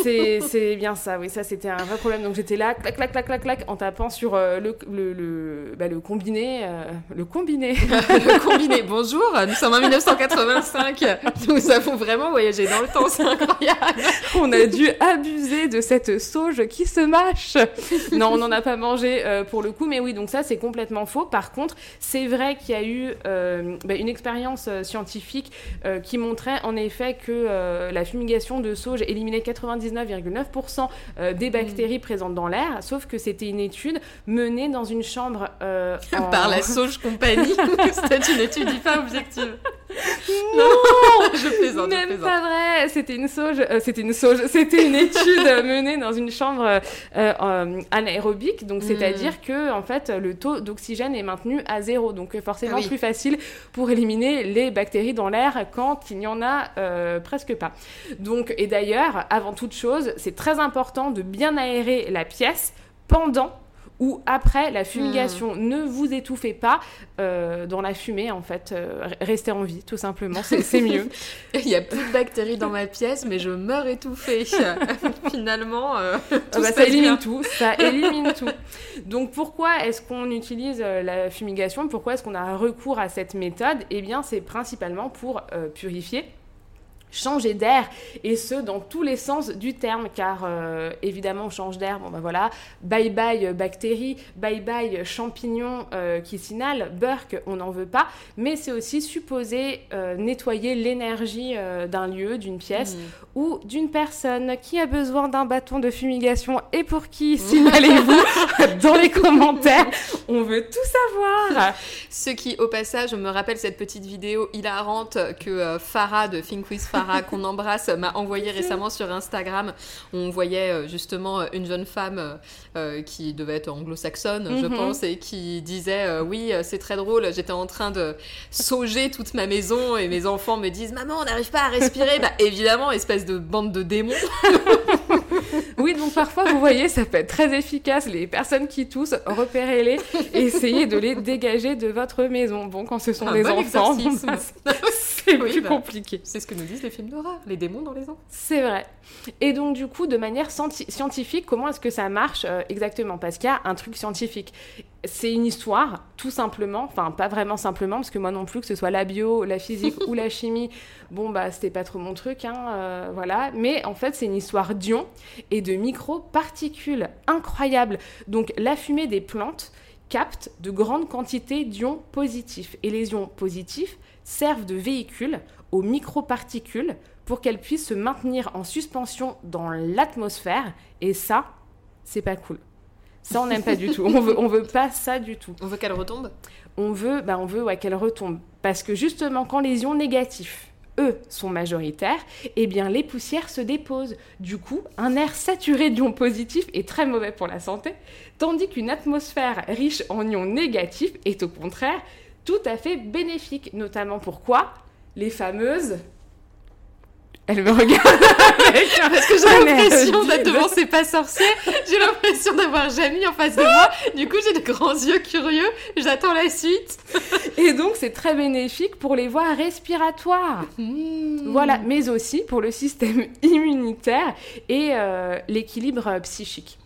C'est c'est bien ça, oui, ça c'était un vrai problème. Donc j'étais là, clac, clac, clac, clac, clac, en tapant sur euh, le, le, le, bah, le combiné. euh, le combiné. Le combiné. Bonjour, nous sommes en 1985. Nous avons vraiment voyagé dans le temps, c'est incroyable. on a dû abuser de cette sauge qui se mâche. Non, on n'en a pas mangé euh, pour le coup, mais oui, donc ça c'est complètement faux. Par contre, c'est vrai qu'il y a eu euh, bah, une expérience euh, scientifique euh, qui montrait en effet que euh, la fumigation de sauge éliminait 99,9% euh, des bactéries présentes dans l'air, sauf que c'était une étude menée dans une chambre euh, en- Par la Sauge Compagnie. C'était une étude hyper objective. Non, je plaisante. Même je plaisante. pas vrai. C'était une sauge. euh, c'était une sauge. C'était une étude menée dans une chambre euh, euh, anaérobique. Donc, Mm. c'est-à-dire que en fait, le taux d'oxygène est maintenu à zéro. Donc, euh, forcément, Ah oui. plus facile pour éliminer les bactéries dans l'air quand il n'y en a euh, presque pas. Donc, et d'ailleurs, avant toute chose, c'est très important de bien aérer la pièce pendant ou après la fumigation. Hmm. Ne vous étouffez pas euh, dans la fumée, en fait. Euh, restez en vie, tout simplement. C'est mieux. Il y a plus de bactéries dans ma pièce, mais je meurs étouffée. Finalement, euh, tout Ah bah, ça élimine bien. tout, ça élimine tout. Donc pourquoi est-ce qu'on utilise la fumigation? Pourquoi est-ce qu'on a recours à cette méthode? Eh bien, c'est principalement pour purifier changer d'air et ce dans tous les sens du terme car euh, évidemment on change d'air bon bah voilà. Bye bye euh, bactéries bye bye euh, champignons euh, qui s'inhalent Burke on n'en veut pas. Mais c'est aussi supposé euh, nettoyer l'énergie d'un lieu d'une pièce ou d'une personne qui a besoin d'un bâton de fumigation et pour qui signalez-vous dans les commentaires on veut tout savoir. Ce qui, au passage, me rappelle cette petite vidéo hilarante que Farah de Think with Farah, qu'on embrasse, m'a envoyée récemment sur Instagram. On voyait euh, justement euh, une jeune femme euh, qui devait être anglo-saxonne, je Mhm. pense, et qui disait euh, Oui, c'est très drôle, j'étais en train de sauger toute ma maison et mes enfants me disent Maman, on n'arrive pas à respirer. bah évidemment, espèce de bande de démons. Oui, donc parfois, vous voyez, ça peut être très efficace. Les personnes qui toussent, repérez-les et essayez de les dégager de votre maison. Bon, quand ce sont Un des bon enfants, bah, c'est Oui, plus bah. compliqué. C'est ce que nous disent les films d'horreur, les démons dans les ans. C'est vrai. Et donc, du coup, de manière scienti- scientifique, comment est-ce que ça marche euh, exactement? Parce qu'il y a un truc scientifique. C'est une histoire, tout simplement. Enfin, pas vraiment simplement, parce que moi non plus, que ce soit la bio, la physique ou la chimie, bon, bah, c'était pas trop mon truc, hein, euh, voilà. Mais en fait, c'est une histoire d'ions et de microparticules incroyables. Donc, la fumée des plantes capte de grandes quantités d'ions positifs. Et les ions positifs servent de véhicule aux microparticules pour qu'elles puissent se maintenir en suspension dans l'atmosphère. Et ça, c'est pas cool. Ça, on n'aime pas du tout. On veut, on veut pas ça du tout. On veut qu'elle retombe On veut, bah, on veut ouais, qu'elle retombe. Parce que justement, quand les ions négatifs, eux, sont majoritaires, eh bien, les poussières se déposent. Du coup, un air saturé d'ions positifs est très mauvais pour la santé, tandis qu'une atmosphère riche en ions négatifs est au contraire tout à fait bénéfique. Notamment pourquoi? Les fameuses... Elle me regarde Parce que j'ai l'impression d'être devant C'est pas sorcier. J'ai l'impression d'avoir Jamie en face de moi. Du coup, j'ai de grands yeux curieux. J'attends la suite. Et donc, c'est très bénéfique pour les voies respiratoires. Voilà, mais aussi pour le système immunitaire et euh, l'équilibre euh, psychique.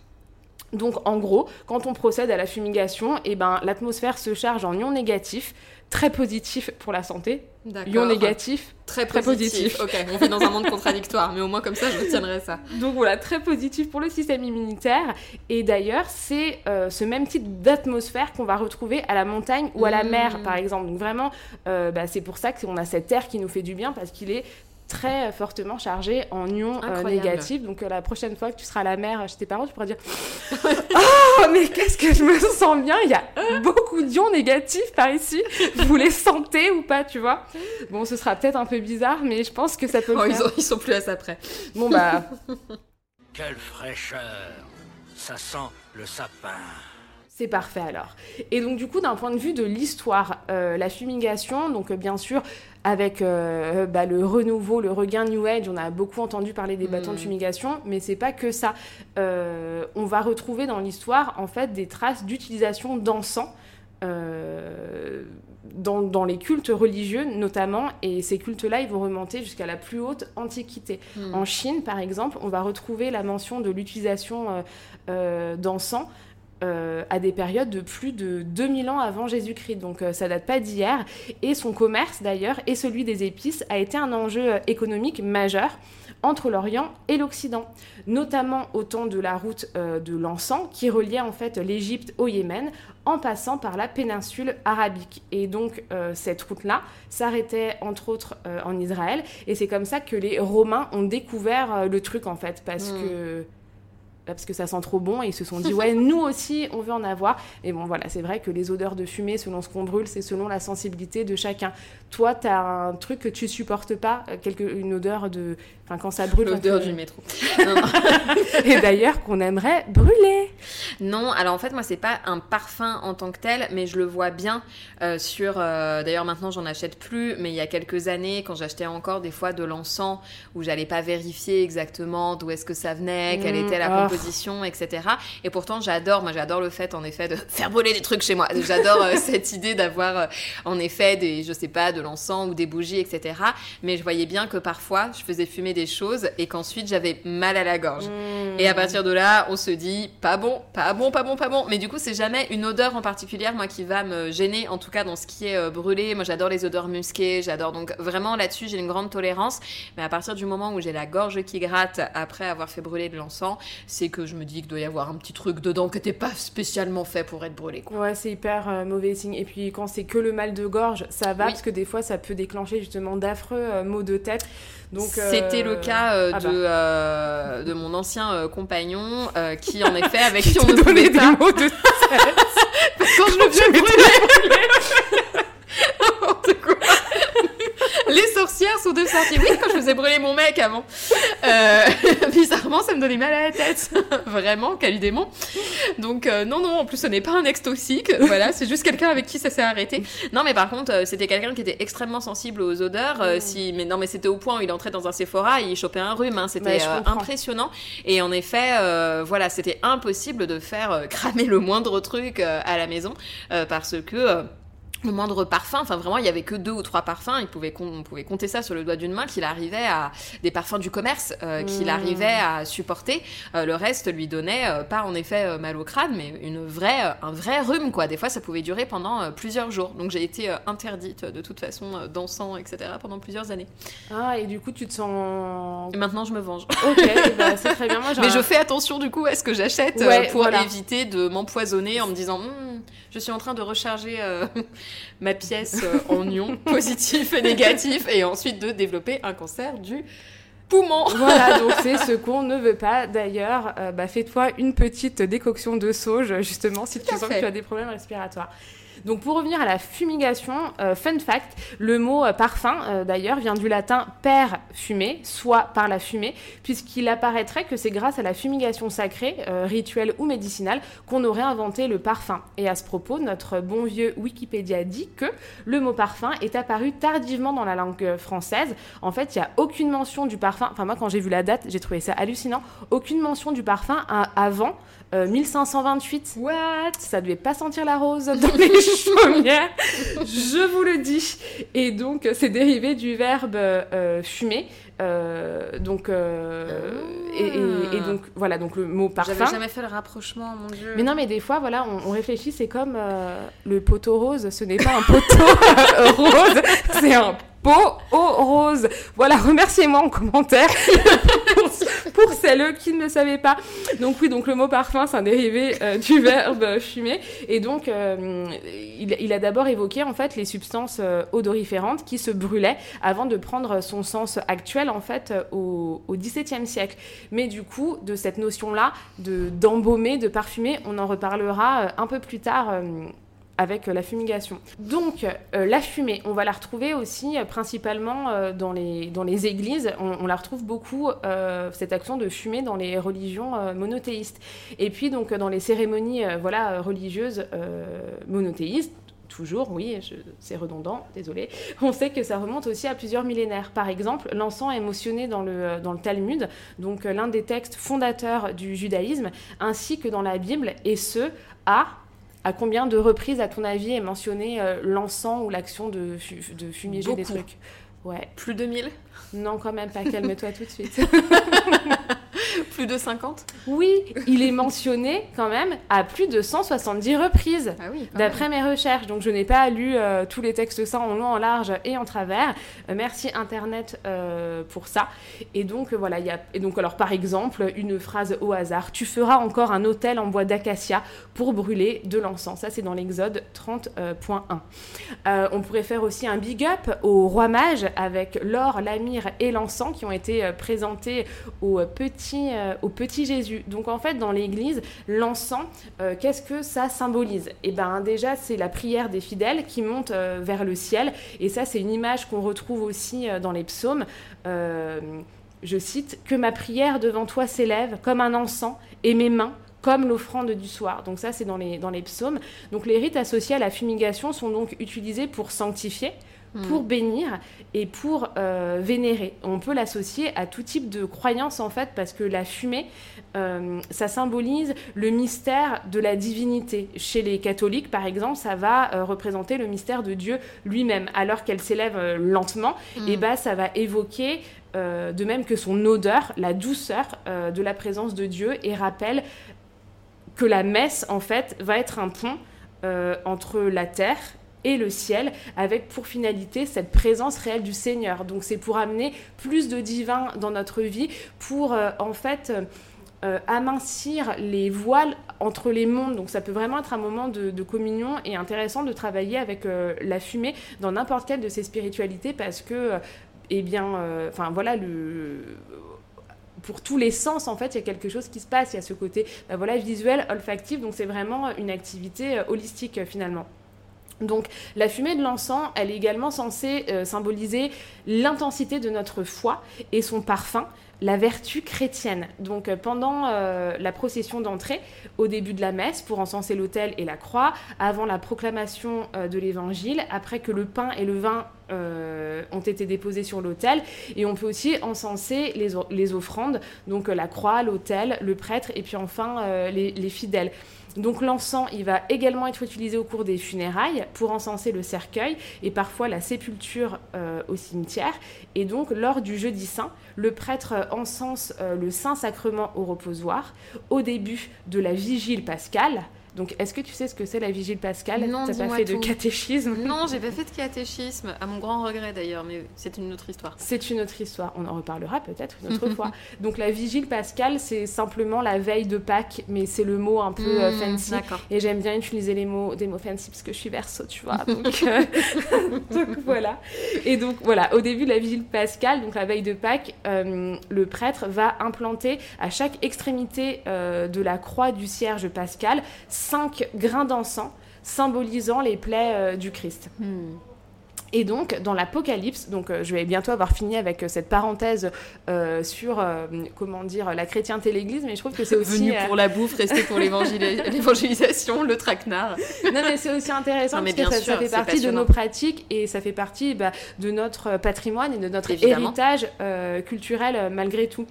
Donc, en gros, quand on procède à la fumigation, eh ben, l'atmosphère se charge en ions négatifs, très positifs pour la santé. D'accord. Ions négatifs, Très Très positif. positif. Ok, on vit dans un monde contradictoire, mais au moins comme ça, je retiendrai ça. Donc voilà, très positif pour le système immunitaire. Et d'ailleurs, c'est euh, ce même type d'atmosphère qu'on va retrouver à la montagne ou à la Mm. mer, par exemple. Donc vraiment, euh, bah, c'est pour ça qu'on a cet air qui nous fait du bien parce qu'il est très fortement chargé en ions euh, négatifs. Donc euh, la prochaine fois que tu seras à la mer chez tes parents, tu pourras dire Oh, mais qu'est-ce que je me sens bien Il y a beaucoup d'ions négatifs par ici. Vous les sentez ou pas, tu vois Bon, ce sera peut-être un peu bizarre, mais je pense que ça peut le Oh, faire. ils, ont- ils sont plus à ça près. Bon, bah, Quelle fraîcheur Ça sent le sapin. C'est parfait alors. Et donc du coup, d'un point de vue de l'histoire, euh, la fumigation, donc euh, bien sûr, avec euh, bah, le renouveau, le regain New Age, on a beaucoup entendu parler des bâtons de Mm. fumigation, mais c'est pas que ça. On va retrouver dans l'histoire en fait des traces d'utilisation d'encens. dans, dans les cultes religieux notamment, et ces cultes-là, ils vont remonter jusqu'à la plus haute antiquité. Hmm. En Chine, par exemple, on va retrouver la mention de l'utilisation euh, euh, d'encens euh, à des périodes de plus de 2000 ans avant Jésus-Christ. Donc euh, ça date pas d'hier. Et son commerce, d'ailleurs, et celui des épices, a été un enjeu euh, économique majeur entre l'Orient et l'Occident, notamment au temps de la route euh, de l'encens qui reliait en fait l'Égypte au Yémen en passant par la péninsule arabique. Et donc cette route-là s'arrêtait entre autres en Israël et c'est comme ça que les Romains ont découvert le truc en fait parce Mm. que parce que ça sent trop bon et ils se sont dit ouais nous aussi on veut en avoir et bon voilà c'est vrai que les odeurs de fumée selon ce qu'on brûle c'est selon la sensibilité de chacun toi tu as un truc que tu supportes pas euh, quelque, une odeur de enfin quand ça brûle L'odeur du métro. et d'ailleurs qu'on aimerait brûler Non, alors en fait, moi, c'est pas un parfum en tant que tel, mais je le vois bien euh, sur. euh, D'ailleurs, maintenant, j'en achète plus, mais il y a quelques années, quand j'achetais encore des fois de l'encens, où j'allais pas vérifier exactement d'où est-ce que ça venait, quelle Mmh, était la oh. Etc. Et pourtant, j'adore, moi, j'adore le fait, en effet, de faire brûler des trucs chez moi. J'adore euh, cette idée d'avoir, euh, en effet, des, je sais pas, de l'encens ou des bougies, etc. Mais je voyais bien que parfois, je faisais fumer des choses et qu'ensuite, j'avais mal à la gorge. Mmh. Et à partir de là, on se dit pas bon, pas bon, pas bon, pas bon. Mais du coup, c'est jamais une odeur en particulier, moi, qui va me gêner, en tout cas dans ce qui est euh, brûlé. Moi, j'adore les odeurs musquées, j'adore. Donc, vraiment là-dessus, j'ai une grande tolérance. Mais à partir du moment où j'ai la gorge qui gratte après avoir fait brûler de l'encens, c'est que je me dis qu'il doit y avoir un petit truc dedans qui n'était pas spécialement fait pour être brûlé. Quoi. Ouais, c'est hyper euh, mauvais signe. Et puis quand c'est que le mal de gorge, ça va Oui. parce que des fois ça peut déclencher justement d'affreux euh, maux de tête. Donc euh, C'était le cas ah de, bah. de mon ancien compagnon qui, en effet, avec qui on ne pouvait donnait des pas. maux de Quand je me faisais brûler. N'importe quoi. Les sorcières sont de sorties. Oui, quand je faisais brûler mon mec avant. Euh, bizarrement, ça me donnait mal à la tête. Vraiment, quel démon. Donc, euh, non, non, en plus, ce n'est pas un ex toxique. Voilà, c'est juste quelqu'un avec qui ça s'est arrêté. Non, mais par contre, euh, c'était quelqu'un qui était extrêmement sensible aux odeurs. si, mais non, mais c'était au point où il entrait dans un Sephora et il chopait un rhume. hein. C'était impressionnant. Et en effet, voilà, c'était impossible de faire cramer le moindre truc à la maison parce que. Le moindre parfum, enfin vraiment, il y avait que deux ou trois parfums. Il pouvait on pouvait compter ça sur le doigt d'une main qu'il arrivait à des parfums du commerce euh, qu'il Mm. arrivait à supporter. Euh, le reste lui donnait euh, pas en effet mal au crâne, mais une vraie, un vrai rhume quoi. Des fois, ça pouvait durer pendant plusieurs jours. Donc j'ai été interdite de toute façon d'encens, etc. pendant plusieurs années. Ah, et du coup tu te sens. Et maintenant, je me venge. Ok, bah, c'est très bien. Moi, Mais un- je fais attention du coup à ce que j'achète Ouais, pour voilà. éviter de m'empoisonner en me disant Hmm, je suis en train de recharger euh, ma pièce euh, en ions positifs et négatifs et ensuite de développer un cancer du poumon. Voilà, donc c'est ce qu'on ne veut pas. D'ailleurs, euh, bah, fais-toi une petite décoction de sauge, justement, si tu sens fait. que tu as des problèmes respiratoires. Donc pour revenir à la fumigation, euh, fun fact, le mot euh, parfum euh, d'ailleurs vient du latin per fumer, soit par la fumée, puisqu'il apparaîtrait que c'est grâce à la fumigation sacrée, rituelle ou médicinale, qu'on aurait inventé le parfum. Et à ce propos, notre bon vieux Wikipédia dit que le mot parfum est apparu tardivement dans la langue française. En fait, il n'y a aucune mention du parfum. Enfin, moi, quand j'ai vu la date, j'ai trouvé ça hallucinant. Aucune mention du parfum avant euh, 1528. What? Ça devait pas sentir la rose dans les chaumières, je vous le dis. Et donc, c'est dérivé du verbe euh, fumer. Euh, donc, euh, et, et- et donc, voilà, donc le mot parfum. J'avais jamais fait le rapprochement, mon dieu. Mais non, mais des fois, voilà, on, on réfléchit, c'est comme euh, le poteau rose, ce n'est pas un poteau euh, rose, c'est un pot au rose. Voilà, remerciez-moi en commentaire pour, pour celles qui ne le savaient pas. Donc oui, donc le mot parfum, c'est un dérivé euh, du verbe fumer. Et donc, euh, il, a d'abord évoqué en fait les substances euh, odoriférantes qui se brûlaient avant de prendre son sens actuel en fait au, XVIIe siècle. Mais du coup, de cette notion-là de d'embaumer, de parfumer, on en reparlera un peu plus tard. Avec euh, la fumigation. Donc, euh, la fumée, on va la retrouver aussi euh, principalement dans, les, dans les églises. On, la retrouve beaucoup, cette action de fumer dans les religions monothéistes. Et puis, donc, dans les cérémonies voilà, religieuses monothéistes, toujours, oui, c'est redondant, désolé. On sait que ça remonte aussi à plusieurs millénaires. Par exemple, l'encens est mentionné dans le, dans le Talmud, donc l'un des textes fondateurs du judaïsme, ainsi que dans la Bible, et ce, à... À combien de reprises, à ton avis, est mentionné euh, l'encens ou l'action de, fu- de fumiger des trucs? Ouais. Plus de 1000 Non, quand même pas. Calme-toi tout de suite. Plus de 50 Oui, il est mentionné quand même à plus de 170 reprises. Ah oui, D'après mes recherches, donc je n'ai pas lu euh, tous les textes ça en long, en large et en travers. Euh, merci Internet euh, pour ça. Et donc euh, voilà, il y a et donc alors par exemple une phrase au hasard tu feras encore un autel en bois d'acacia pour brûler de l'encens. Ça c'est dans l'Exode 30.1. Euh, on pourrait faire aussi un big up au roi mage avec l'or, la myrrhe et l'encens qui ont été euh, présentés aux petits euh, au petit Jésus. Donc en fait, dans l'Église, l'encens, euh, qu'est-ce que ça symbolise? Eh bien déjà, c'est la prière des fidèles qui monte euh, vers le ciel. Et ça, c'est une image qu'on retrouve aussi dans les psaumes. Je cite, Que ma prière devant toi s'élève comme un encens et mes mains comme l'offrande du soir. Donc ça, c'est dans les, dans les psaumes. Donc les rites associés à la fumigation sont donc utilisés pour sanctifier, pour bénir et pour euh, vénérer. On peut l'associer à tout type de croyance en fait parce que la fumée, euh, ça symbolise le mystère de la divinité. Chez les catholiques par exemple, ça va euh, représenter le mystère de Dieu lui-même. Alors qu'elle s'élève lentement, Mm. et ben ça va évoquer de même que son odeur, la douceur de la présence de Dieu et rappelle que la messe, en fait, va être un pont entre la terre et le ciel, avec pour finalité cette présence réelle du Seigneur. Donc c'est pour amener plus de divin dans notre vie, pour euh, en fait euh, amincir les voiles entre les mondes. Donc ça peut vraiment être un moment de, communion et intéressant de travailler avec euh, la fumée dans n'importe quelle de ces spiritualités parce que, euh, eh bien, enfin voilà, le pour tous les sens, en fait, il y a quelque chose qui se passe. Il y a ce côté bah, voilà, visuel, olfactif. Donc, c'est vraiment une activité holistique, finalement. Donc, la fumée de l'encens, elle est également censée euh, symboliser l'intensité de notre foi et son parfum, la vertu chrétienne. Donc, euh, pendant euh, la procession d'entrée, au début de la messe, pour encenser l'autel et la croix, avant la proclamation de l'évangile, après que le pain et le vin ont été déposés sur l'autel, et on peut aussi encenser les, offrandes, donc la croix, l'autel, le prêtre, et puis enfin les fidèles. Donc l'encens, il va également être utilisé au cours des funérailles pour encenser le cercueil et parfois la sépulture euh, au cimetière. Et donc lors du jeudi saint, le prêtre euh, encense euh, le saint sacrement au reposoir au début de la vigile pascale. Donc est-ce que tu sais ce que c'est la vigile pascale? Non, T'as pas fait de catéchisme? Non, j'ai pas fait de catéchisme, à mon grand regret d'ailleurs, mais c'est une autre histoire. C'est une autre histoire, on en reparlera peut-être une autre fois. Donc la vigile pascale, c'est simplement la veille de Pâques, mais c'est le mot un peu Mmh, fancy. d'accord. Et j'aime bien utiliser les mots, des mots fancy parce que je suis verso, tu vois. Donc, euh, donc voilà. Et donc voilà, au début de la vigile pascale, donc la veille de Pâques, euh, le prêtre va implanter à chaque extrémité euh, de la croix du cierge pascal cinq grains d'encens symbolisant les plaies euh, du Christ. Et donc, dans l'Apocalypse, donc euh, je vais bientôt avoir fini avec euh, cette parenthèse euh, sur, comment dire, la chrétienté et l'Église, mais je trouve que c'est aussi... Venu pour la bouffe, resté pour l'évangéli- l'évangélisation, le traquenard. non, mais c'est aussi intéressant Non, mais parce que ça, sûr, ça fait partie de nos pratiques et ça fait partie bah, de notre patrimoine et de notre Évidemment. héritage euh, culturel malgré tout.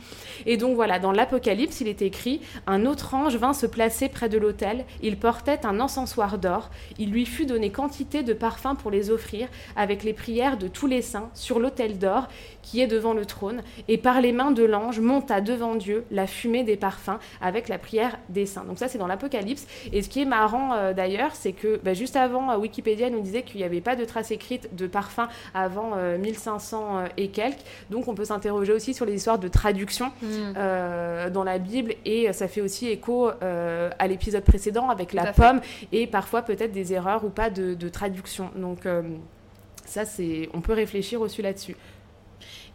Et donc voilà, dans l'Apocalypse, il est écrit Un autre ange vint se placer près de l'autel. Il portait un encensoir d'or. Il lui fut donné quantité de parfums pour les offrir, avec les prières de tous les saints, sur l'autel d'or qui est devant le trône. Et par les mains de l'ange monta devant Dieu la fumée des parfums, avec la prière des saints. Donc ça, c'est dans l'Apocalypse. Et ce qui est marrant euh, d'ailleurs, c'est que bah, juste avant, euh, Wikipédia nous disait qu'il n'y avait pas de trace écrite de parfum avant euh, 1500 euh, et quelques. Donc on peut s'interroger aussi sur les histoires de traduction Mm. dans la Bible. Et ça fait aussi écho à l'épisode précédent avec Tout la fait. pomme et parfois peut-être des erreurs ou pas de, de traduction. Donc euh, ça, c'est, on peut réfléchir aussi là-dessus.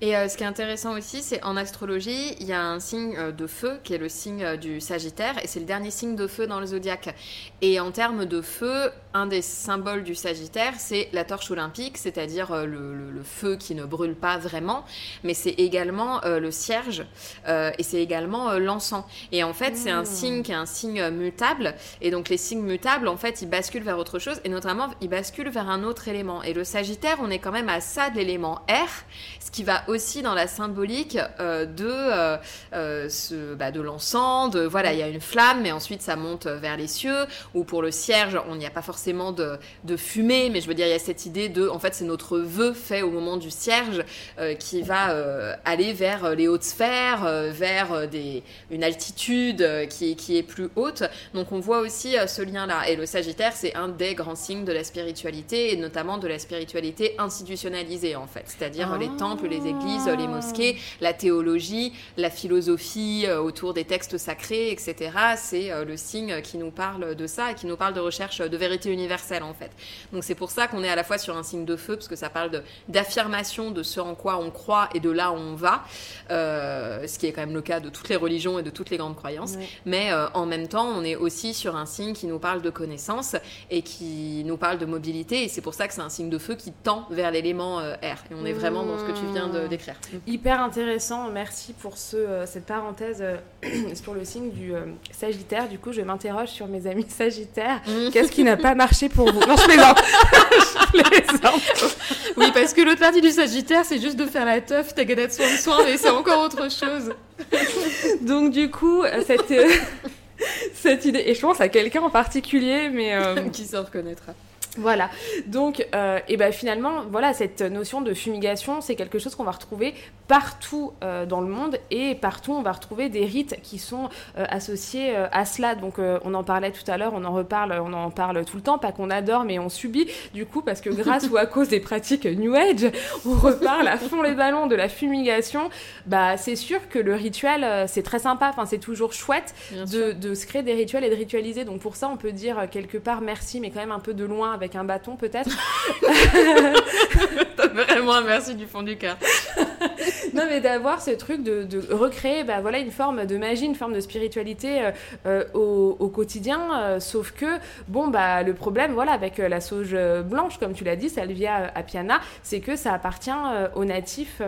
Et euh, ce qui est intéressant aussi, c'est en astrologie, il y a un signe euh, de feu qui est le signe euh, du Sagittaire, et c'est le dernier signe de feu dans le zodiaque. Et en termes de feu, un des symboles du Sagittaire, c'est la torche olympique, c'est-à-dire le, le- le feu qui ne brûle pas vraiment, mais c'est également le cierge, et c'est également l'encens. Et en fait, c'est un Mmh. signe qui est un signe mutable, et donc les signes mutables, en fait, ils basculent vers autre chose, et notamment, ils basculent vers un autre élément. Et le Sagittaire, on est quand même à ça de l'élément air, ce qui va aussi dans la symbolique euh, de, euh, euh, ce, bah, de l'encens, de voilà, il y a une flamme, mais ensuite ça monte vers les cieux, ou pour le cierge, on n'y a pas forcément de, de fumée, mais je veux dire, il y a cette idée de, en fait, c'est notre vœu fait au moment du cierge euh, qui va aller vers les hautes sphères, vers des, une altitude qui, qui est plus haute. Donc on voit aussi ce lien-là. Et le Sagittaire, c'est un des grands signes de la spiritualité, et notamment de la spiritualité institutionnalisée, en fait, c'est-à-dire Ah. les temples, les églises les mosquées, la théologie, la philosophie euh, autour des textes sacrés, etc. C'est euh, le signe qui nous parle de ça et qui nous parle de recherche de vérité universelle en fait. Donc c'est pour ça qu'on est à la fois sur un signe de feu parce que ça parle d'affirmation de, ce en quoi on croit et de là où on va, euh, ce qui est quand même le cas de toutes les religions et de toutes les grandes croyances. Mais euh, en même temps, on est aussi sur un signe qui nous parle de connaissance et qui nous parle de mobilité. Et c'est pour ça que c'est un signe de feu qui tend vers l'élément euh, R. Et on est vraiment dans ce que tu viens de décrire. Hyper intéressant, merci pour ce, euh, cette parenthèse euh, sur le signe du euh, Sagittaire. Du coup, je m'interroge sur mes amis Sagittaires. Mm. Qu'est-ce qui n'a pas marché pour vous? Non, je plaisante. je plaisante. Oui, parce que l'autre partie du Sagittaire, c'est juste de faire la teuf, t'as qu'à d'être soin de soin, mais c'est encore autre chose. Donc, du coup, cette, euh, cette idée, et je pense à quelqu'un en particulier, mais. euh, qui se reconnaîtra. Voilà. Donc, euh, et ben finalement, voilà, cette notion de fumigation, c'est quelque chose qu'on va retrouver partout euh, dans le monde et partout on va retrouver des rites qui sont euh, associés euh, à cela. Donc, euh, on en parlait tout à l'heure, on en reparle, on en parle tout le temps, pas qu'on adore, mais on subit du coup parce que grâce ou à cause des pratiques New Age, on reparle à fond les ballons de la fumigation. Bah, c'est sûr que le rituel, c'est très sympa. Enfin, c'est toujours chouette de, de se créer des rituels et de ritualiser. Donc pour ça, on peut dire quelque part merci, mais quand même un peu de loin avec un bâton peut-être. Vraiment un merci du fond du cœur. non, mais d'avoir ce truc de, recréer bah, voilà, une forme de magie, une forme de spiritualité euh, euh, au, quotidien. euh, sauf que, bon, bah, le problème voilà, avec la sauge blanche, comme tu l'as dit, Salvia apiana, c'est que ça appartient aux natifs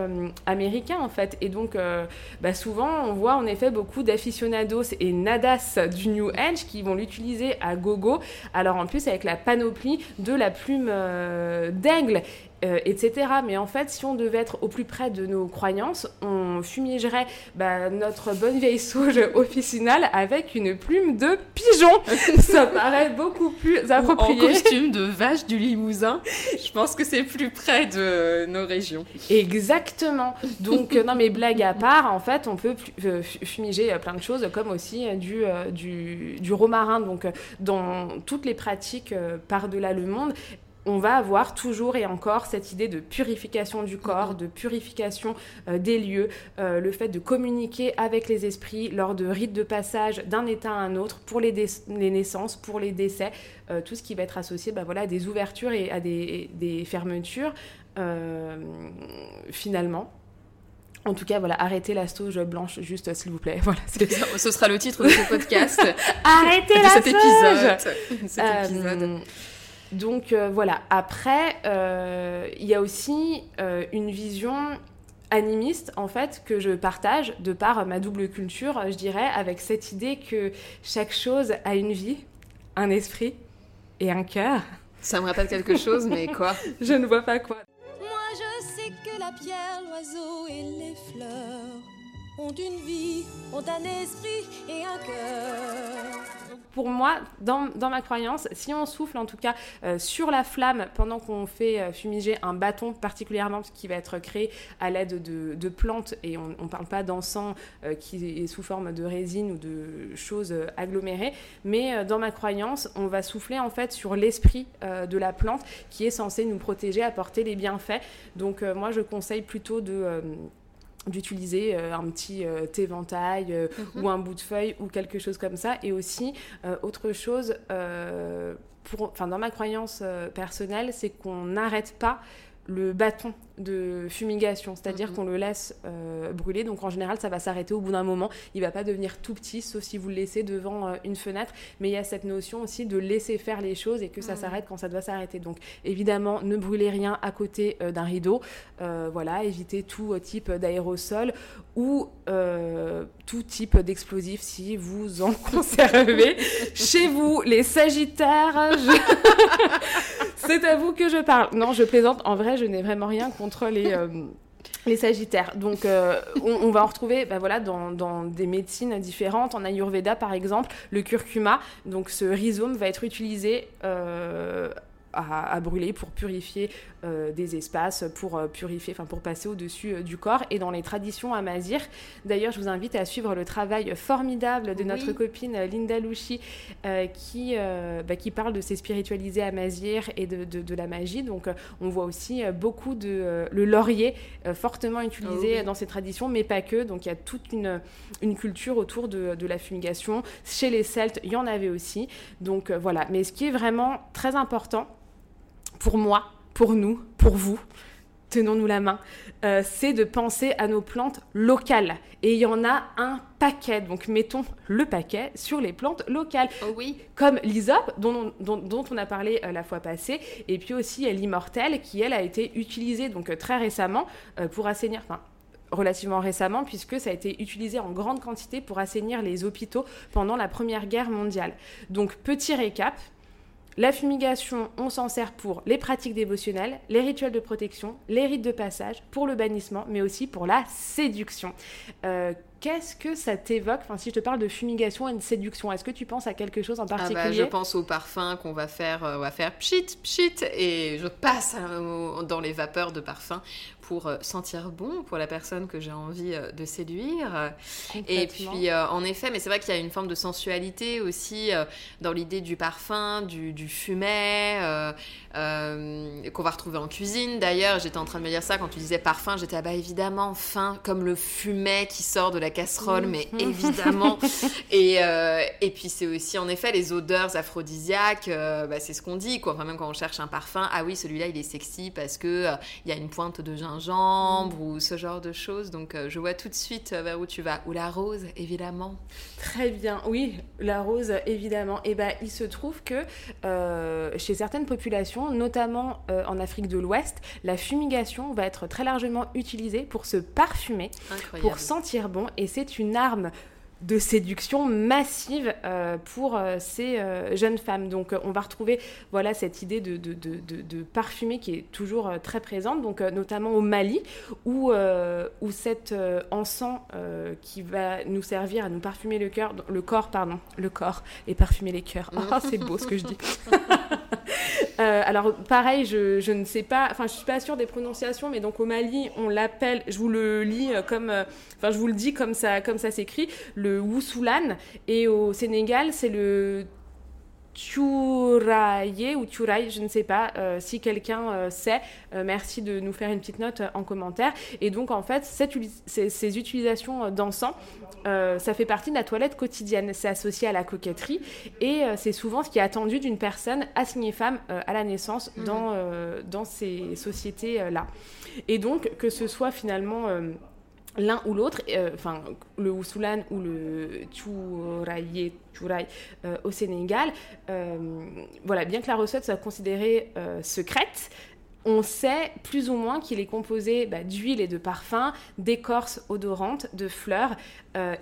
américains en fait. Et donc, bah, souvent, on voit en effet beaucoup d'aficionados et nadas du New Age qui vont l'utiliser à gogo. Alors en plus, avec la panoplie de la plume d'aigle euh, etc. Mais en fait, si on devait être au plus près de nos croyances, on fumigerait bah, notre bonne vieille sauge officinale avec une plume de pigeon. Ça paraît beaucoup plus En approprié. costume de vache du Limousin. Je pense que c'est plus près de nos régions. Exactement. Donc, euh, non, mais blague à part, en fait, on peut euh, fu- fumiger plein de choses, comme aussi du, du, du romarin. Donc, dans toutes les pratiques par-delà le monde, on va avoir toujours et encore cette idée de purification du corps, de purification euh, des lieux, euh, le fait de communiquer avec les esprits lors de rites de passage d'un état à un autre pour les, naissances, pour les décès, euh, tout ce qui va être associé bah, voilà, à des ouvertures et à des, des fermetures, finalement. En tout cas, voilà, arrêtez la sauge blanche, juste s'il vous plaît. Voilà, Ce sera le titre de ce podcast. Arrêtez de la cet sauge épisode. Cet épisode. Donc euh, voilà, après, euh, il y a aussi euh, une vision animiste en fait que je partage de par ma double culture, je dirais, avec cette idée que chaque chose a une vie, un esprit et un cœur. Ça me rappelle quelque chose, mais quoi? Je ne vois pas quoi. Moi je sais que la pierre, l'oiseau et les fleurs ont une vie, ont un esprit et un cœur. Pour moi, dans, dans ma croyance, si on souffle en tout cas euh, sur la flamme pendant qu'on fait euh, fumiger un bâton particulièrement, qui va être créé à l'aide de, de plantes, et on ne parle pas d'encens euh, qui est sous forme de résine ou de choses agglomérées, mais dans ma croyance, on va souffler en fait sur l'esprit de la plante qui est censé nous protéger, apporter les bienfaits. Donc moi, je conseille plutôt de... d'utiliser euh, un petit euh, thé-ventail euh, Mhm. ou un bout de feuille ou quelque chose comme ça. Et aussi, autre chose, pour, dans ma croyance personnelle, c'est qu'on n'arrête pas le bâton de fumigation, c'est-à-dire Mhm. qu'on le laisse euh, brûler. Donc en général, ça va s'arrêter au bout d'un moment. Il va pas devenir tout petit, sauf si vous le laissez devant euh, une fenêtre. Mais il y a cette notion aussi de laisser faire les choses et que ça Mhm. s'arrête quand ça doit s'arrêter. Donc évidemment, ne brûlez rien à côté euh, d'un rideau. Voilà, évitez tout type d'aérosol ou tout type d'explosif si vous en conservez chez vous. Les Sagittaires, je- c'est à vous que je parle. Non, je plaisante. En vrai, je n'ai vraiment rien contre les. euh, les Sagittaires. Donc, euh, on, va en retrouver bah, voilà, dans, dans des médecines différentes. En Ayurveda, par exemple, le curcuma, donc ce rhizome va être utilisé euh, à, brûler pour purifier des espaces, pour purifier, enfin pour passer au-dessus du corps. Et dans les traditions amazir, d'ailleurs, je vous invite à suivre le travail formidable de notre copine Linda Louchi, qui, bah, qui parle de ces spiritualisés amazir et de, de, la magie. Donc, on voit aussi beaucoup de le laurier fortement utilisé oh dans ces traditions, mais pas que. Donc, il y a toute une, une culture autour de, de la fumigation. Chez les Celtes, il y en avait aussi. Donc voilà. Mais ce qui est vraiment très important pour moi, pour nous, pour vous, tenons-nous la main, euh, c'est de penser à nos plantes locales. Et il y en a un paquet, donc mettons le paquet sur les plantes locales. Oh oui. Comme dont, dont, on a parlé euh, la fois passée, et puis aussi l'immortelle, qui elle a été utilisée donc euh, très récemment pour assainir, enfin relativement récemment, puisque ça a été utilisé en grande quantité pour assainir les hôpitaux pendant la Première Guerre mondiale. Donc petit récap, la fumigation, on s'en sert pour les pratiques dévotionnelles, les rituels de protection, les rites de passage, pour le bannissement, mais aussi pour la séduction. Euh, qu'est-ce que ça t'évoque? Enfin, si je te parle de fumigation et de séduction, est-ce que tu penses à quelque chose en particulier ah bah, Je pense au parfum qu'on va faire, euh, on va faire pchit, pchit, et je passe euh, dans les vapeurs de parfum pour euh, sentir bon pour la personne que j'ai envie euh, de séduire. Et puis, euh, en effet, mais c'est vrai qu'il y a une forme de sensualité aussi dans l'idée du parfum, du, du fumet, qu'on va retrouver en cuisine. D'ailleurs, j'étais en train de me dire ça quand tu disais parfum, j'étais, ah bah évidemment, fin, comme le fumet qui sort de la casserole, mais mhm. évidemment. et, et puis, c'est aussi, en effet, les odeurs aphrodisiaques, bah, c'est ce qu'on dit, quoi. Enfin, même quand on cherche un parfum, ah oui, celui-là, il est sexy parce que il y a une pointe de gingembre gingembre ou ce genre de choses. Donc euh, je vois tout de suite euh, vers où tu vas. Ou la rose, évidemment. Très bien, oui, la rose, évidemment. Et eh ben, il se trouve que euh, chez certaines populations, notamment en Afrique de l'Ouest, la fumigation va être très largement utilisée pour se parfumer, pour sentir bon. Et c'est une arme de séduction massive euh, pour euh, ces euh, jeunes femmes. Donc on va retrouver voilà, cette idée de, de, de, parfumer qui est toujours très présente, donc, notamment au Mali, où, où cet encens qui va nous servir à nous parfumer le, cœur, le corps, pardon, le corps, et parfumer les cœurs. Oh, c'est beau ce que je dis. alors pareil, je, je, ne sais pas, enfin je suis pas sûre des prononciations, mais donc au Mali, on l'appelle, je vous le lis comme, enfin je vous le dis comme ça, comme ça s'écrit, le le et au Sénégal, c'est le Tchouraye ou Tchouraï, je ne sais pas euh, si quelqu'un euh, sait. Euh, merci de nous faire une petite note en commentaire. Et donc en fait, ces, utilisations d'encens, ça fait partie de la toilette quotidienne. C'est associé à la coquetterie et c'est souvent ce qui est attendu d'une personne assignée femme à la naissance dans, dans ces sociétés-là. Et donc que ce soit finalement l'un ou l'autre, euh, enfin le Ousoulan ou le Tchouraïe euh, au Sénégal, euh, voilà, bien que la recette soit considérée secrète, on sait plus ou moins qu'il est composé bah, d'huile et de parfums, d'écorces odorantes, de fleurs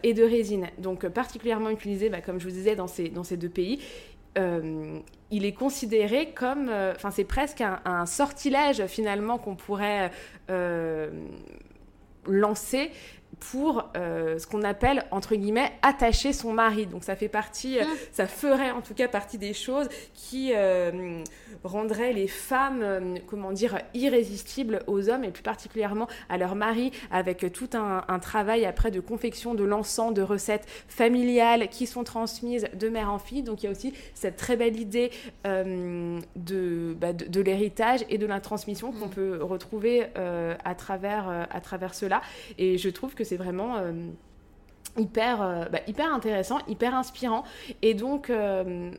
et de résine. Donc particulièrement utilisé, bah, comme je vous disais, dans ces, deux pays. il est considéré comme, enfin c'est presque un, sortilège finalement qu'on pourrait lancé pour euh, ce qu'on appelle entre guillemets attacher son mari. Donc ça fait partie, euh, ah. ça ferait en tout cas partie des choses qui euh, rendraient les femmes, comment dire, irrésistibles aux hommes et plus particulièrement à leur mari, avec tout un, travail après de confection de l'encens, de recettes familiales qui sont transmises de mère en fille. Donc il y a aussi cette très belle idée de, bah, de, de l'héritage et de la transmission qu'on mm. peut retrouver à travers à travers cela. Et je trouve que c'est vraiment euh, hyper, euh, bah, hyper intéressant, hyper inspirant. Et donc, euh,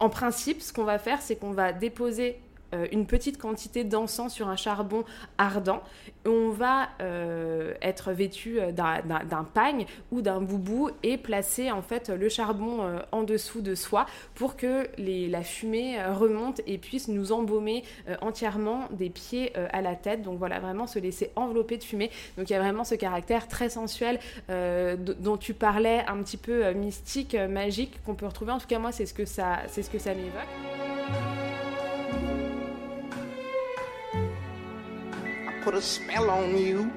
en principe, ce qu'on va faire, c'est qu'on va déposer euh, une petite quantité d'encens sur un charbon ardent. On va euh, être vêtu euh, d'un pagne ou d'un boubou et placer en fait le charbon en dessous de soi pour que la fumée remonte et puisse nous embaumer entièrement des pieds à la tête. Donc voilà, vraiment se laisser envelopper de fumée. Donc il y a vraiment ce caractère très sensuel dont tu parlais, un petit peu mystique, magique qu'on peut retrouver. En tout cas moi c'est ce que ça, c'est ce que ça m'évoque. Put a spell on you.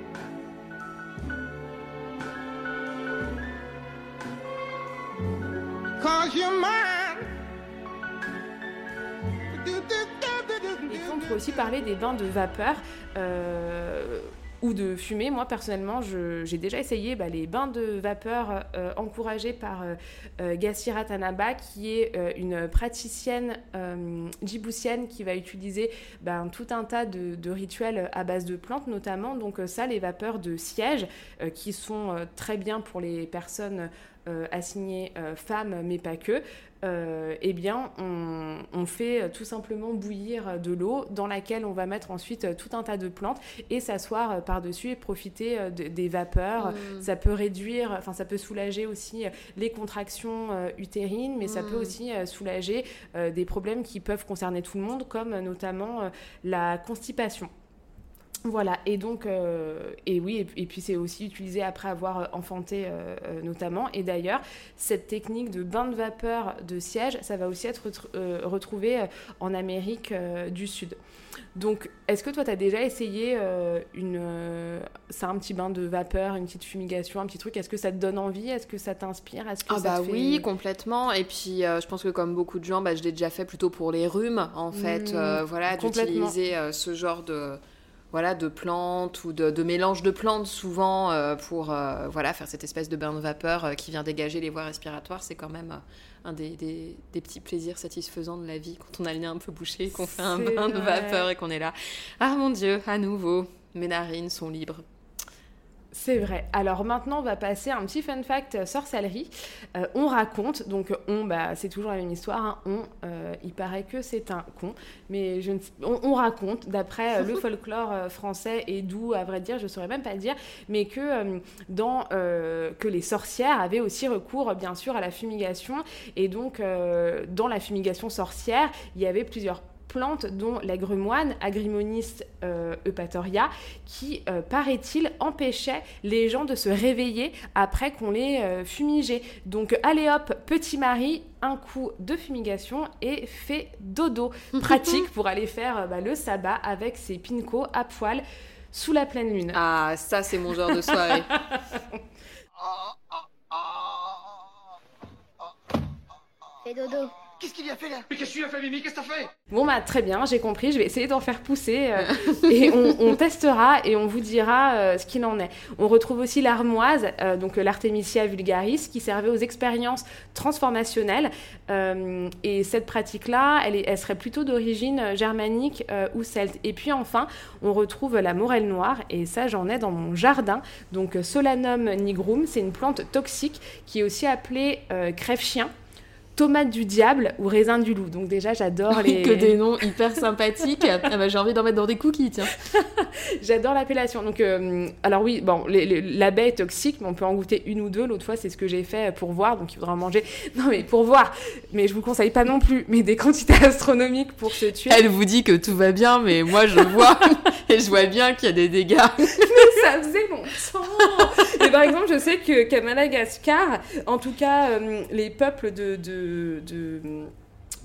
Pourrait aussi parler des bains de vapeur. euh, ou de fumée. Moi, personnellement, j'ai déjà essayé bah, les bains de vapeur euh, encouragés par euh, euh, Gassira Tanaba, qui est une praticienne djiboutienne qui va utiliser ben, tout un tas de, rituels à base de plantes, notamment. Donc ça, les vapeurs de siège, qui sont très bien pour les personnes assignées femmes, mais pas que. Euh, eh bien, on, on fait euh, tout simplement bouillir euh, de l'eau dans laquelle on va mettre ensuite tout un tas de plantes et s'asseoir par-dessus et profiter de- des vapeurs. Mm. Ça peut réduire, enfin ça peut soulager aussi les contractions utérines, mais ça peut aussi euh, soulager des problèmes qui peuvent concerner tout le monde, comme notamment la constipation. Voilà, et donc, euh, et oui, et, puis- et puis c'est aussi utilisé après avoir euh, enfanté euh, notamment. Et d'ailleurs, cette technique de bain de vapeur de siège, ça va aussi être retr- euh, retrouvé en Amérique du Sud. Donc, est-ce que toi, tu as déjà essayé une, ça, un petit bain de vapeur, une petite fumigation, un petit truc? Est-ce que ça te donne envie? Est-ce que ça t'inspire? Est-ce que Ah ça bah te fait- oui, complètement. Et puis je pense que comme beaucoup de gens, bah, je l'ai déjà fait plutôt pour les rhumes, en fait. Mmh, voilà, d'utiliser ce genre de voilà de plantes ou de, de mélange de plantes souvent euh, pour euh, voilà faire cette espèce de bain de vapeur euh, qui vient dégager les voies respiratoires. C'est quand même un des, des- des petits plaisirs satisfaisants de la vie quand on a le nez un peu bouché, qu'on fait un bain de vapeur et qu'on est là. Ah mon dieu, à nouveau, mes narines sont libres. C'est vrai. Alors maintenant, on va passer à un petit fun fact euh, sorcellerie. Euh, on raconte, donc on, bah, c'est toujours la même histoire. hein. On, euh, il paraît que c'est un con, mais je ne on, on raconte d'après euh, le folklore euh, français et d'où, à vrai dire, je saurais même pas dire, mais que euh, dans euh, que les sorcières avaient aussi recours, euh, bien sûr, à la fumigation. Et donc, euh, dans la fumigation sorcière, il y avait plusieurs plantes dont l'agrumoine, Agrimonis euh, eupatoria, qui, euh, paraît-il, empêchait les gens de se réveiller après qu'on les euh, fumigé. Donc, allez hop, petit mari, un coup de fumigation et fait dodo. Pratique pour aller faire euh, bah, le sabbat avec ses pincos à poil sous la pleine lune. Ah, ça c'est mon genre de soirée. Fais dodo. Qu'est-ce qu'il y a fait là Mais qu'est-ce que tu as fait, Mimi Qu'est-ce que t'as fait Bon bah très bien, j'ai compris, je vais essayer d'en faire pousser euh, et on, on testera et on vous dira euh, ce qu'il en est. On retrouve aussi l'armoise, euh, donc euh, l'Artemisia vulgaris, qui servait aux expériences transformationnelles euh, et cette pratique-là, elle, est- elle serait plutôt d'origine germanique euh, ou celte. Et puis enfin, on retrouve la morelle noire et ça j'en ai dans mon jardin, donc Solanum nigrum, c'est une plante toxique qui est aussi appelée euh, crève-chien tomate du diable ou raisin du loup. Donc déjà, j'adore les... que des noms hyper sympathiques. Ah bah, j'ai envie d'en mettre dans des cookies, tiens. J'adore l'appellation. Donc, euh, alors oui, bon, les- les- la baie est toxique, mais on peut en goûter une ou deux. L'autre fois, c'est ce que j'ai fait pour voir. Donc, il faudra en manger. Non, mais pour voir. Mais je vous conseille pas non plus. Mais des quantités astronomiques pour se tuer. Elle vous dit que tout va bien, mais moi je vois et je vois bien qu'il y a des dégâts. ça faisait longtemps. Et par exemple, je sais que qu'à Madagascar, en tout cas, euh, les peuples de, de, de-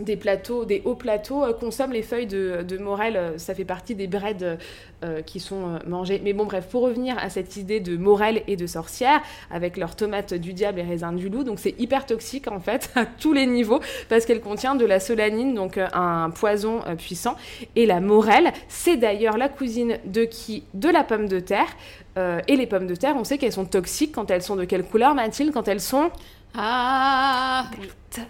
des plateaux, des hauts plateaux, euh, consomment les feuilles de, de morel. euh, Ça fait partie des breads euh, qui sont euh, mangés. Mais bon, bref, pour revenir à cette idée de morel et de sorcière, avec leurs tomates du diable et raisins du loup, donc c'est hyper toxique en fait à tous les niveaux parce qu'elle contient de la solanine, donc un poison puissant. Et la morelle, c'est d'ailleurs la cousine de qui? De la pomme de terre. Et les pommes de terre, on sait qu'elles sont toxiques quand elles sont de quelle couleur, Mathilde? Quand elles sont Ah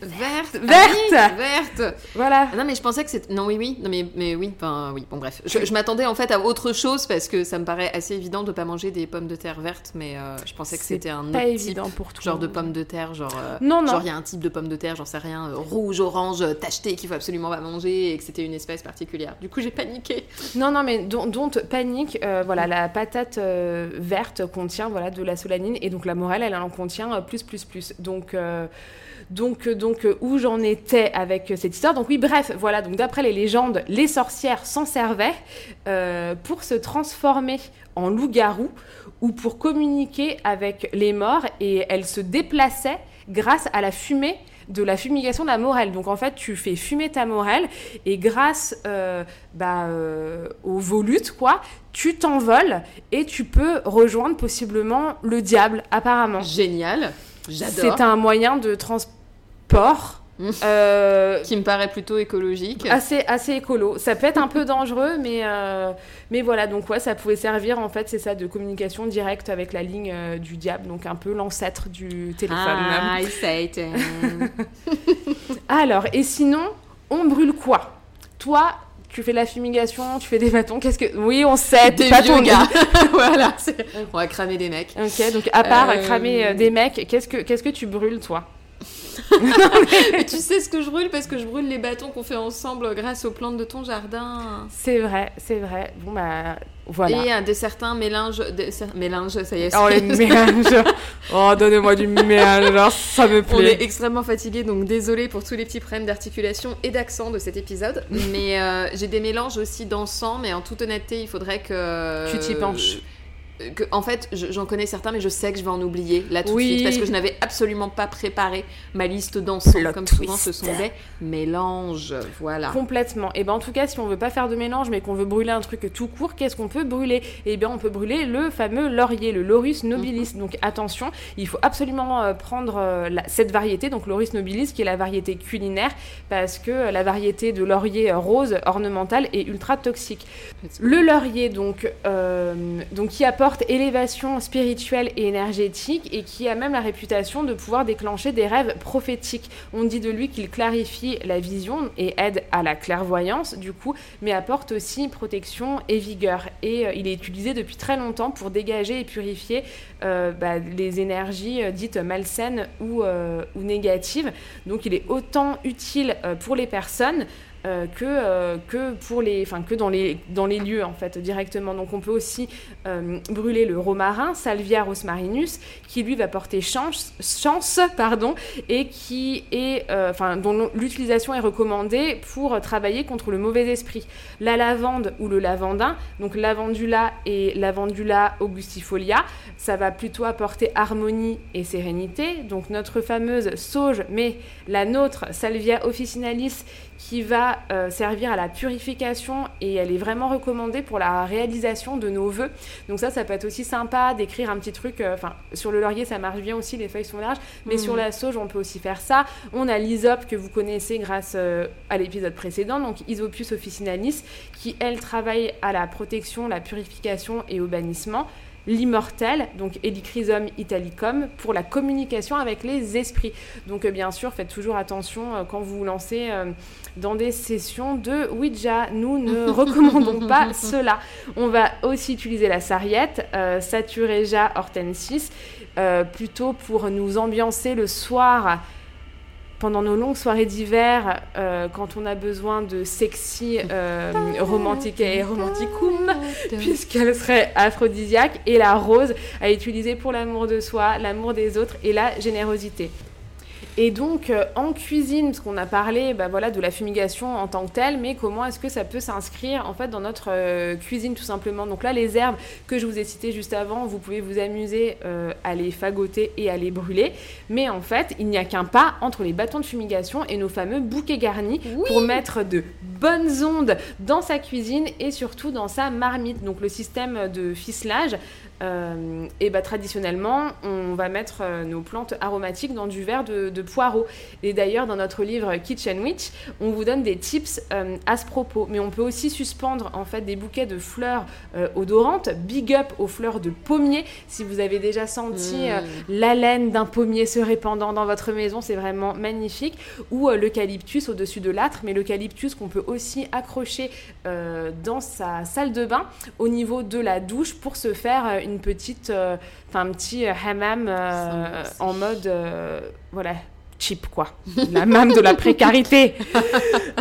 Verte Verte Ah Verte Voilà. Ah Non mais je pensais que c'était... Non oui oui, non mais, mais oui, enfin oui, bon bref. Je, je m'attendais en fait à autre chose parce que ça me paraît assez évident de pas manger des pommes de terre vertes, mais euh, je pensais que c'était un pas autre évident type, pour tout genre de pommes de terre, genre... euh, Non, non. Genre il y a un type de pomme de terre, j'en sais rien, euh, rouge, orange, tacheté qu'il faut absolument pas manger et que c'était une espèce particulière. Du coup j'ai paniqué. Non, non, mais don't, panique. voilà, la patate verte contient voilà de la solanine et donc la morelle, elle en contient plus, plus, plus. Donc, donc, euh, donc euh, où j'en étais avec euh, cette histoire. Donc oui, bref, voilà. Donc d'après les légendes, les sorcières s'en servaient pour se transformer en loup-garou ou pour communiquer avec les morts et elles se déplaçaient grâce à la fumée de la fumigation de la morelle. Donc en fait, tu fais fumer ta morelle et grâce euh, bah, euh, au volute, quoi, tu t'envoles et tu peux rejoindre possiblement le diable, apparemment. Génial. C'est un moyen de transport Euh, Qui me paraît plutôt écologique. assez, assez écolo. Ça peut être un peu dangereux, mais, euh, mais voilà, donc ouais, ça pouvait servir, en fait, c'est ça, de communication directe avec la ligne euh, du diable, donc un peu l'ancêtre du téléphone. Ah, Satan. Alors, et sinon, on brûle quoi? Toi, tu fais de la fumigation, tu fais des bâtons, qu'est-ce que... Oui, on sait, t'es Des pas ton gars. voilà. c'est- On va cramer des mecs. Ok, donc à part Euh, cramer euh, des mecs, qu'est-ce que, qu'est-ce que tu brûles, toi? Mais tu sais ce que je brûle parce que je brûle les bâtons qu'on fait ensemble grâce aux plantes de ton jardin. C'est vrai, c'est vrai. Bon, bah, voilà. Et de certains mélanges. De, cer- mélanges, ça y est. Oh, les mélanges Oh, donnez-moi du mélange, ça me On plaît. est extrêmement fatigué, donc désolé pour tous les petits problèmes d'articulation et d'accent de cet épisode. mais euh, j'ai des mélanges aussi d'encens, mais en toute honnêteté, il faudrait que. Tu t'y penches. Que- en fait, je- j'en connais certains, mais je sais que je vais en oublier là tout Oui. de suite parce que je n'avais absolument pas préparé ma liste. Plot Comme souvent, ce sont des mélanges. Voilà. Complètement. Et ben en tout cas, si on veut pas faire de mélange, mais qu'on veut brûler un truc tout court, qu'est-ce qu'on peut brûler? Eh bien, on peut brûler le fameux laurier, le Laurus nobilis. Donc attention, il faut absolument euh, prendre euh, la- cette variété, donc Laurus nobilis, qui est la variété culinaire, parce que euh, la variété de laurier rose ornemental est ultra toxique. Le laurier, donc, euh, donc qui apporte élévation spirituelle et énergétique et qui a même la réputation de pouvoir déclencher des rêves prophétiques. On dit de lui qu'il clarifie la vision et aide à la clairvoyance, du coup, mais apporte aussi protection et vigueur. Et euh, il est utilisé depuis très longtemps pour dégager et purifier euh, bah, les énergies euh, dites malsaines ou, ou négatives. Donc il est autant utile pour les personnes euh, que, euh, que, pour les, que dans, les, dans les lieux en fait directement. Donc on peut aussi euh, brûler le romarin, Salvia rosmarinus, qui lui va porter chance, chance pardon, et qui est, dont l'utilisation est recommandée pour travailler contre le mauvais esprit. La lavande ou le lavandin, donc lavandula et lavandula augustifolia, ça va plutôt apporter harmonie et sérénité. Donc notre fameuse sauge, mais la nôtre, Salvia officinalis, qui va euh, servir à la purification et elle est vraiment recommandée pour la réalisation de nos vœux. Donc ça, ça peut être aussi sympa d'écrire un petit truc. euh, Enfin, sur le laurier, ça marche bien aussi, les feuilles sont larges, mais Mhm. sur la sauge, on peut aussi faire ça. On a l'hysope que vous connaissez grâce euh, à l'épisode précédent, donc Isopus officinalis, qui elle travaille à la protection, la purification et au bannissement l'immortel, donc Helichrysum italicum, pour la communication avec les esprits. Donc euh, bien sûr, faites toujours attention euh, quand vous vous lancez euh, dans des sessions de Ouija. Nous ne recommandons pas cela. On va aussi utiliser la sarriette, euh, Satureja hortensis, euh, plutôt pour nous ambiancer le soir pendant nos longues soirées d'hiver, euh, quand on a besoin de sexy, euh, romantique et romanticum, puisqu'elle serait aphrodisiaque, et la rose à utiliser pour l'amour de soi, l'amour des autres et la générosité. Et donc euh, en cuisine, parce qu'on a parlé bah, voilà, de la fumigation en tant que telle, mais comment est-ce que ça peut s'inscrire en fait dans notre euh, cuisine tout simplement Donc là, les herbes que je vous ai citées juste avant, vous pouvez vous amuser euh, à les fagoter et à les brûler. Mais en fait, il n'y a qu'un pas entre les bâtons de fumigation et nos fameux bouquets garnis pour mettre de bonnes ondes dans sa cuisine et surtout dans sa marmite. Donc le système de ficelage, euh, et bah, traditionnellement, on va mettre euh, nos plantes aromatiques dans du verre de, de poireaux. Et d'ailleurs, dans notre livre Kitchen Witch, on vous donne des tips euh, à ce propos. Mais on peut aussi suspendre en fait des bouquets de fleurs euh, odorantes. Big up aux fleurs de pommier. Si vous avez déjà senti Mm. l'haleine d'un pommier se répandant dans votre maison, c'est vraiment magnifique. Ou l'eucalyptus au-dessus de l'âtre, mais l'eucalyptus qu'on peut aussi accrocher dans sa salle de bain au niveau de la douche pour se faire euh, une petite, euh, enfin un petit euh, hammam euh, en mode, voilà, cheap quoi, la hammam de la précarité.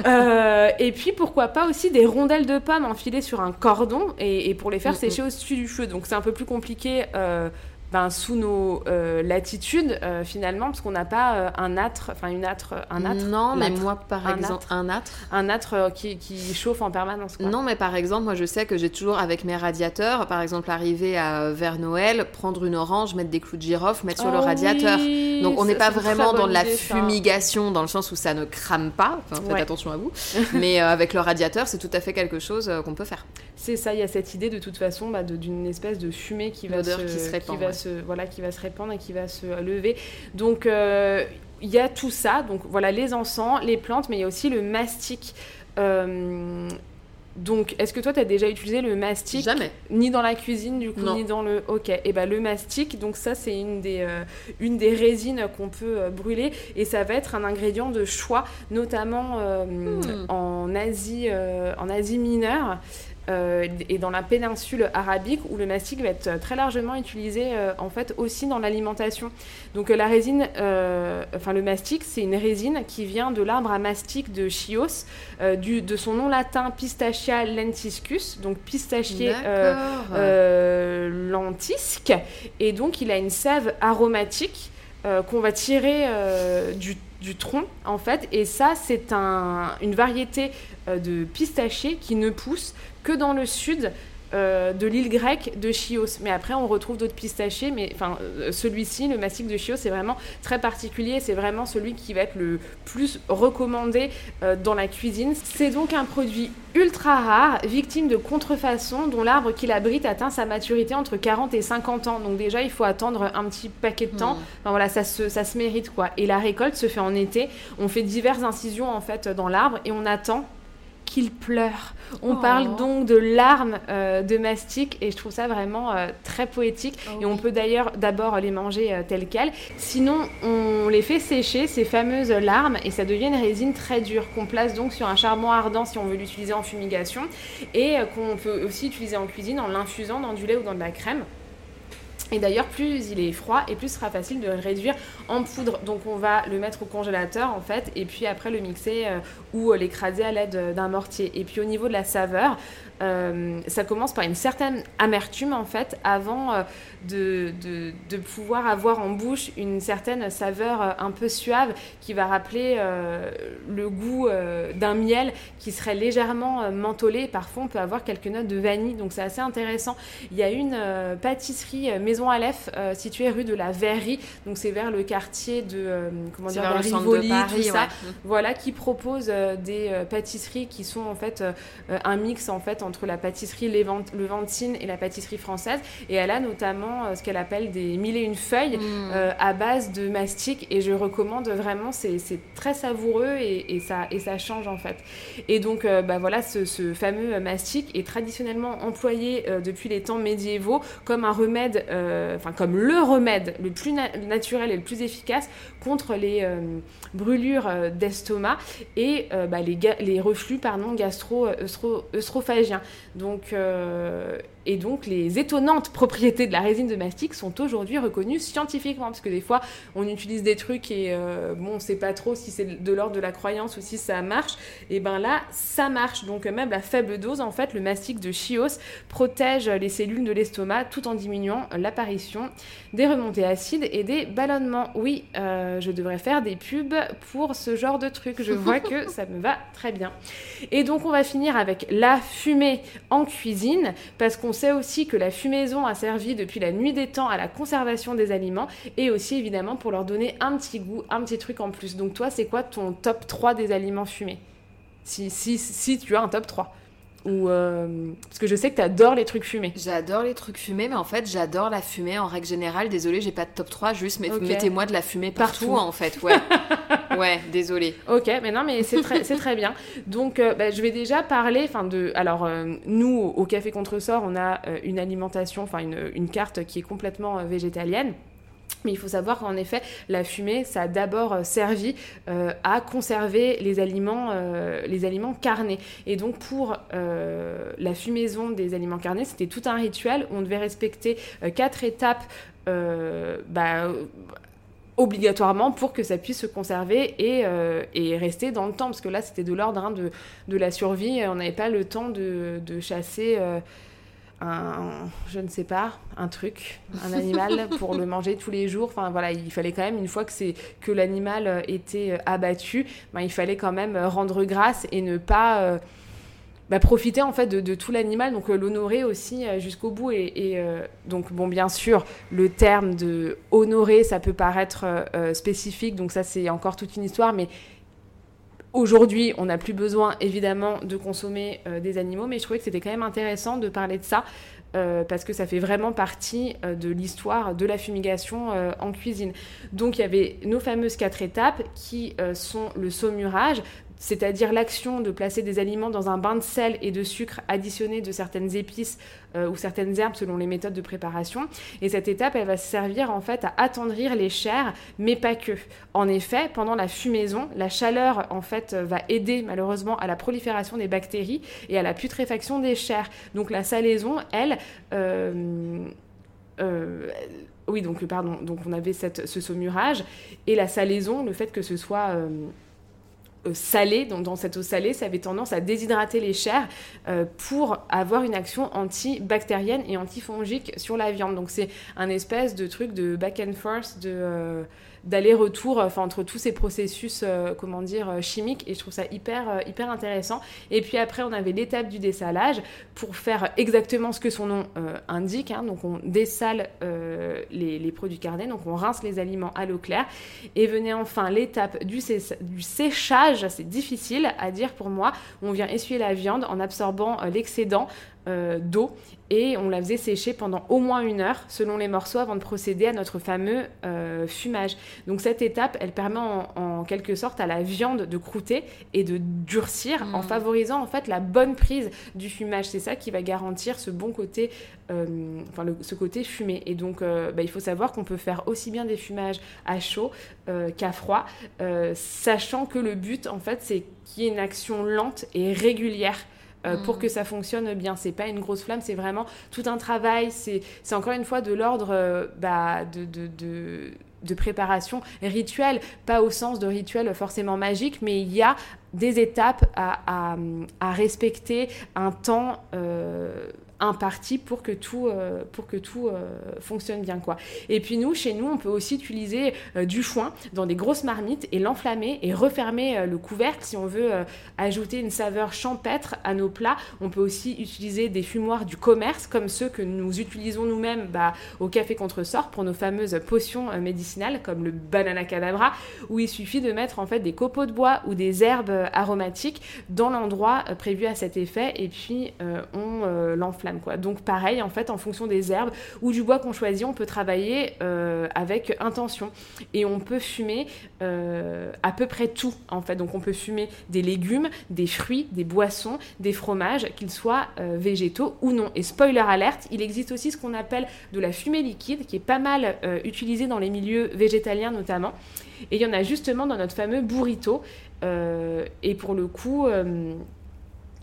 Euh, et puis pourquoi pas aussi des rondelles de pommes enfilées sur un cordon et, et pour les faire Mhm. sécher au-dessus du feu. Donc c'est un peu plus compliqué. euh, ben, sous nos euh, latitudes euh, finalement parce qu'on n'a pas euh, un âtre enfin une âtre un âtre Non, mais moi, par Un exemple, âtre. un âtre. un âtre qui, qui chauffe en permanence quoi. Non, mais par exemple, moi je sais que j'ai toujours avec mes radiateurs, par exemple, arriver à, vers Noël, prendre une orange, mettre des clous de girofle, mettre sur le Oh radiateur. oui, Donc on n'est pas vraiment dans de la ça. fumigation, dans le sens où ça ne crame pas. Enfin, faites Ouais. attention à vous. mais avec le radiateur, c'est tout à fait quelque chose qu'on peut faire. C'est ça, il y a cette idée de toute façon bah, d'une espèce de fumée qui va, se, qui se répand, va ouais. se- voilà, qui va se répandre et qui va se lever. Donc euh, il y a tout ça, donc voilà les encens, les plantes, mais il y a aussi le mastic. Euh, donc, est-ce que toi, tu as déjà utilisé le mastic Jamais. Ni dans la cuisine, du coup, Non. ni dans le... Ok. Et ben le mastic, donc ça, c'est une des, euh, une des résines qu'on peut euh, brûler. Et ça va être un ingrédient de choix, notamment euh, en, Asie, en Asie mineure. Euh, et dans la péninsule arabique où le mastic va être très largement utilisé euh, en fait aussi dans l'alimentation. Donc euh, la résine, enfin le mastic, c'est une résine qui vient de l'arbre à mastic de Chios, du, de son nom latin Pistachia lentiscus, donc pistachier lentisque, et donc il a une sève aromatique euh, qu'on va tirer euh, du, du tronc en fait, et ça c'est un, une variété euh, de pistachier qui ne pousse que dans le sud euh, de l'île grecque de Chios. Mais après, on retrouve d'autres pistachiers, mais enfin, euh, celui-ci, le mastic de Chios, c'est vraiment très particulier. C'est vraiment celui qui va être le plus recommandé euh, dans la cuisine. C'est donc un produit ultra rare, victime de contrefaçon, dont l'arbre qui l'abrite atteint sa maturité entre 40 et 50 ans. Donc déjà, il faut attendre un petit paquet de temps. Enfin, voilà, ça se, ça se mérite quoi. Et la récolte se fait en été. On fait diverses incisions en fait dans l'arbre et on attend qu'il pleure. On Oh. parle donc de larmes euh, de mastic et je trouve ça vraiment euh, très poétique. et on peut d'ailleurs d'abord les manger euh, telles quelles. Sinon, on les fait sécher, ces fameuses larmes, et ça devient une résine très dure qu'on place donc sur un charbon ardent si on veut l'utiliser en fumigation et qu'on peut aussi utiliser en cuisine en l'infusant dans du lait ou dans de la crème. Et d'ailleurs, plus il est froid et plus ce sera facile de le réduire en poudre. Donc on va le mettre au congélateur en fait, et puis après le mixer euh, ou euh, l'écraser à l'aide euh, d'un mortier. Et puis au niveau de la saveur, ça commence par une certaine amertume en fait, avant de, pouvoir avoir en bouche une certaine saveur un peu suave qui va rappeler le goût d'un miel qui serait légèrement mentholé. Parfois on peut avoir quelques notes de vanille, donc c'est assez intéressant. Il y a une pâtisserie Maison Aleph située rue de la Verrerie, donc c'est vers le de euh, comment dire, vers de le centre Rivoli, de Paris, tout ça. ouais. Voilà, qui propose euh, des euh, pâtisseries qui sont en fait un mix en fait entre la pâtisserie levantine et la pâtisserie française. Et elle a notamment ce qu'elle appelle des mille et une feuilles Mm. à base de mastic. Et je recommande vraiment, c'est très savoureux et, et ça, et ça change en fait. Et donc, bah voilà, ce, ce fameux mastic est traditionnellement employé depuis les temps médiévaux comme un remède, enfin comme le remède le plus na- naturel et le plus efficace contre les euh, brûlures euh, d'estomac et euh, bah, les, reflux gastro-œstrophagiens. Donc, et donc, les étonnantes propriétés de la résine de mastic sont aujourd'hui reconnues scientifiquement, parce que des fois, on utilise des trucs et bon, on sait pas trop si c'est de l'ordre de la croyance ou si ça marche. Et ben là, ça marche. Donc, même à faible dose, en fait, le mastic de Chios protège les cellules de l'estomac tout en diminuant l'apparition des remontées acides et des ballonnements. Oui, euh, je devrais faire des pubs pour ce genre de truc. Je vois que ça me va très bien. Et donc, on va finir avec la fumée en cuisine, parce qu'on sait aussi que la fumaison a servi depuis la nuit des temps à la conservation des aliments et aussi évidemment pour leur donner un petit goût, un petit truc en plus. Donc, toi, c'est quoi ton top 3 des aliments fumés? Si, si, si tu as un top 3 ou euh, parce que je sais que tu adores les trucs fumés. J'adore les trucs fumés, mais en fait, j'adore la fumée en règle générale. Désolée, j'ai pas de top 3, juste mais- Ok. mettez-moi de la fumée partout, Partout. en fait. Ouais, ouais, désolée. Ok, mais non, mais c'est très, c'est très bien. Donc, euh, bah, je vais déjà parler, enfin de, alors euh, nous au Café Contresort, on a une alimentation, enfin une, une carte qui est complètement végétalienne. Mais il faut savoir qu'en effet, la fumée, ça a d'abord euh, servi euh, à conserver les aliments, euh, les aliments carnés. Et donc, pour la fumaison des aliments carnés, c'était tout un rituel. On devait respecter quatre étapes. bah, obligatoirement pour que ça puisse se conserver et, rester dans le temps. Parce que là, c'était de l'ordre hein, de, de la survie. On n'avait pas le temps de, de chasser un, je ne sais pas, un truc, un animal pour le manger tous les jours. Enfin voilà, il fallait quand même, une fois que, c'est, que l'animal euh, était euh, abattu, ben, il fallait quand même euh, rendre grâce et ne pas... euh, bah, profiter en fait de, de tout l'animal, donc euh, l'honorer aussi euh, jusqu'au bout. Et, et, donc, bon, bien sûr, le terme de honorer, ça peut paraître spécifique, donc ça, c'est encore toute une histoire, mais aujourd'hui, on n'a plus besoin évidemment de consommer euh, des animaux, mais je trouvais que c'était quand même intéressant de parler de ça euh, parce que ça fait vraiment partie euh, de l'histoire de la fumigation en cuisine. Donc il y avait nos fameuses quatre étapes qui sont le saumurage, c'est-à-dire l'action de placer des aliments dans un bain de sel et de sucre additionné de certaines épices euh, ou certaines herbes selon les méthodes de préparation. Et cette étape, elle va servir en fait à attendrir les chairs, mais pas que. En effet, pendant la fumaison, la chaleur en fait euh, va aider malheureusement à la prolifération des bactéries et à la putréfaction des chairs. Donc la salaison, elle, euh, oui, donc pardon, donc on avait cette, ce saumurage et la salaison, le fait que ce soit euh, euh, salé, donc dans cette eau salée, ça avait tendance à déshydrater les chairs euh, pour avoir une action antibactérienne et antifongique sur la viande. Donc c'est un espèce de truc de back and forth, de euh, d'aller-retour enfin, entre tous ces processus euh, comment dire euh, chimiques et je trouve ça hyper euh, hyper intéressant. Et puis après on avait l'étape du dessalage pour faire exactement ce que son nom euh, indique hein. donc on dessale euh, les, produits carnés donc on rince les aliments à l'eau claire. Et venait enfin l'étape du, sé- du séchage c'est difficile à dire pour moi. On vient essuyer la viande en absorbant euh, l'excédent euh, d'eau et on la faisait sécher pendant au moins une heure selon les morceaux avant de procéder à notre fameux euh, fumage. Donc cette étape, elle permet en, en quelque sorte à la viande de croûter et de durcir en favorisant en fait la bonne prise du fumage. C'est ça qui va garantir ce bon côté, euh, enfin le- ce côté fumé. Et donc euh, bah, il faut savoir qu'on peut faire aussi bien des fumages à chaud qu'à froid, sachant que le but en fait c'est qu'il y ait une action lente et régulière euh, pour Mm. que ça fonctionne bien. C'est pas une grosse flamme, c'est vraiment tout un travail. C'est c'est encore une fois de l'ordre euh, bah, de, de, de, de préparation rituelle, pas au sens de rituel forcément magique, mais il y a des étapes à, à, à respecter, un temps. euh, imparti pour que tout, euh, pour que tout euh, fonctionne bien quoi. Et puis nous, chez nous, on peut aussi utiliser euh, du foin dans des grosses marmites et l'enflammer et refermer le couvercle si on veut ajouter une saveur champêtre à nos plats. On peut aussi utiliser des fumoirs du commerce comme ceux que nous utilisons nous-mêmes bah, au café contresort pour nos fameuses potions médicinales comme le banana cadabra où il suffit de mettre en fait des copeaux de bois ou des herbes aromatiques dans l'endroit prévu à cet effet et puis on l'enflamme Donc pareil en fait en fonction des herbes ou du bois qu'on choisit, on peut travailler euh, avec intention et on peut fumer euh, à peu près tout en fait. Donc on peut fumer des légumes, des fruits, des boissons, des fromages, qu'ils soient euh, végétaux ou non. Et spoiler alerte, il existe aussi ce qu'on appelle de la fumée liquide qui est pas mal utilisée dans les milieux végétaliens notamment. Et il y en a justement dans notre fameux burrito. Et pour le coup,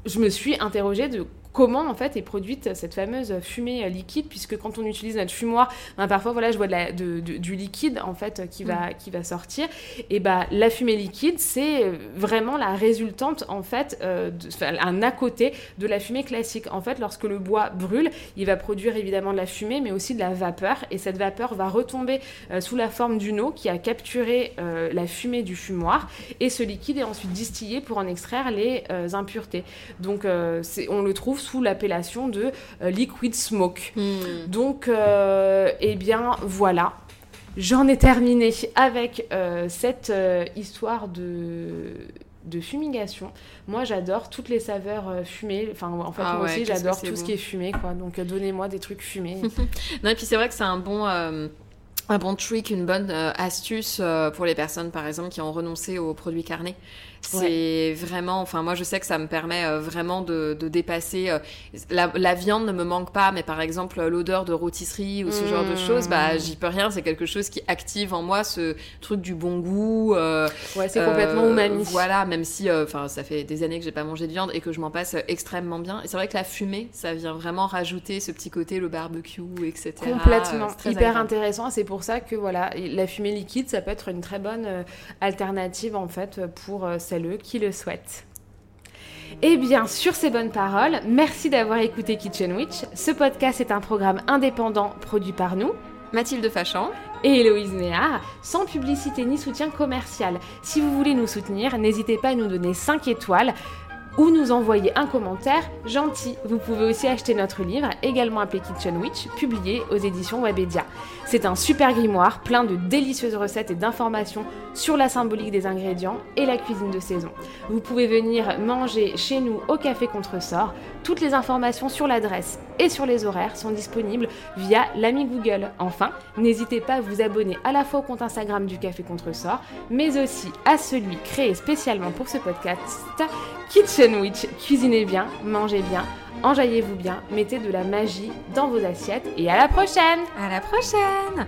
je me suis interrogée de comment en fait est produite cette fameuse fumée liquide puisque quand on utilise notre fumoir ben, parfois voilà je vois de la- de- de- du liquide en fait qui va, qui va sortir. Et bah la fumée liquide c'est vraiment la résultante en fait euh, un à côté de la fumée classique. En fait lorsque le bois brûle il va produire évidemment de la fumée mais aussi de la vapeur. Et cette vapeur va retomber euh, sous la forme d'une eau qui a capturé euh, la fumée du fumoir. Et ce liquide est ensuite distillé pour en extraire les impuretés. Donc on le trouve sous l'appellation de euh, liquid smoke donc euh, eh bien voilà J'en ai terminé avec euh, cette histoire de, de fumigation. Moi, j'adore toutes les saveurs euh, fumées. Enfin, en fait, Ah moi ouais, aussi, j'adore tout ce qui est fumé, quoi. Donc, euh, donnez-moi des trucs fumés. Non, et puis c'est vrai que c'est un bon. euh, Un bon trick, une bonne astuce pour les personnes, par exemple, qui ont renoncé aux produits carnés. C'est vraiment, enfin moi je sais que ça me permet euh, vraiment de, de dépasser. euh, la, la viande ne me manque pas, mais par exemple euh, l'odeur de rôtisserie ou ce genre de Mmh. choses, bah j'y peux rien. C'est quelque chose qui active en moi ce truc du bon goût. euh, Ouais, c'est complètement umami. Voilà, même si, euh, enfin ça fait des années que j'ai pas mangé de viande et que je m'en passe euh, extrêmement bien. Et c'est vrai que la fumée, ça vient vraiment rajouter ce petit côté, le barbecue, etc. Complètement, Euh, hyper agréable. intéressant. C'est pour ça que voilà, la fumée liquide, ça peut être une très bonne euh, alternative en fait pour euh, celles qui le souhaitent. Et bien, sur ces bonnes paroles, merci d'avoir écouté Kitchen Witch. Ce podcast est un programme indépendant produit par nous, Mathilde Fachan et Héloïse Néard, sans publicité ni soutien commercial. Si vous voulez nous soutenir, n'hésitez pas à nous donner 5 étoiles ou nous envoyer un commentaire gentil. Vous pouvez aussi acheter notre livre, également appelé Kitchen Witch, publié aux éditions Webedia. C'est un super grimoire plein de délicieuses recettes et d'informations sur la symbolique des ingrédients et la cuisine de saison. Vous pouvez venir manger chez nous au Café Contresort. Toutes les informations sur l'adresse et sur les horaires sont disponibles via l'ami Google. Enfin, n'hésitez pas à vous abonner à la fois au compte Instagram du Café Contresort, mais aussi à celui créé spécialement pour ce podcast, Kitchen Witch. Cuisinez bien, mangez bien, enjaillez-vous bien, mettez de la magie dans vos assiettes et à la prochaine! À la prochaine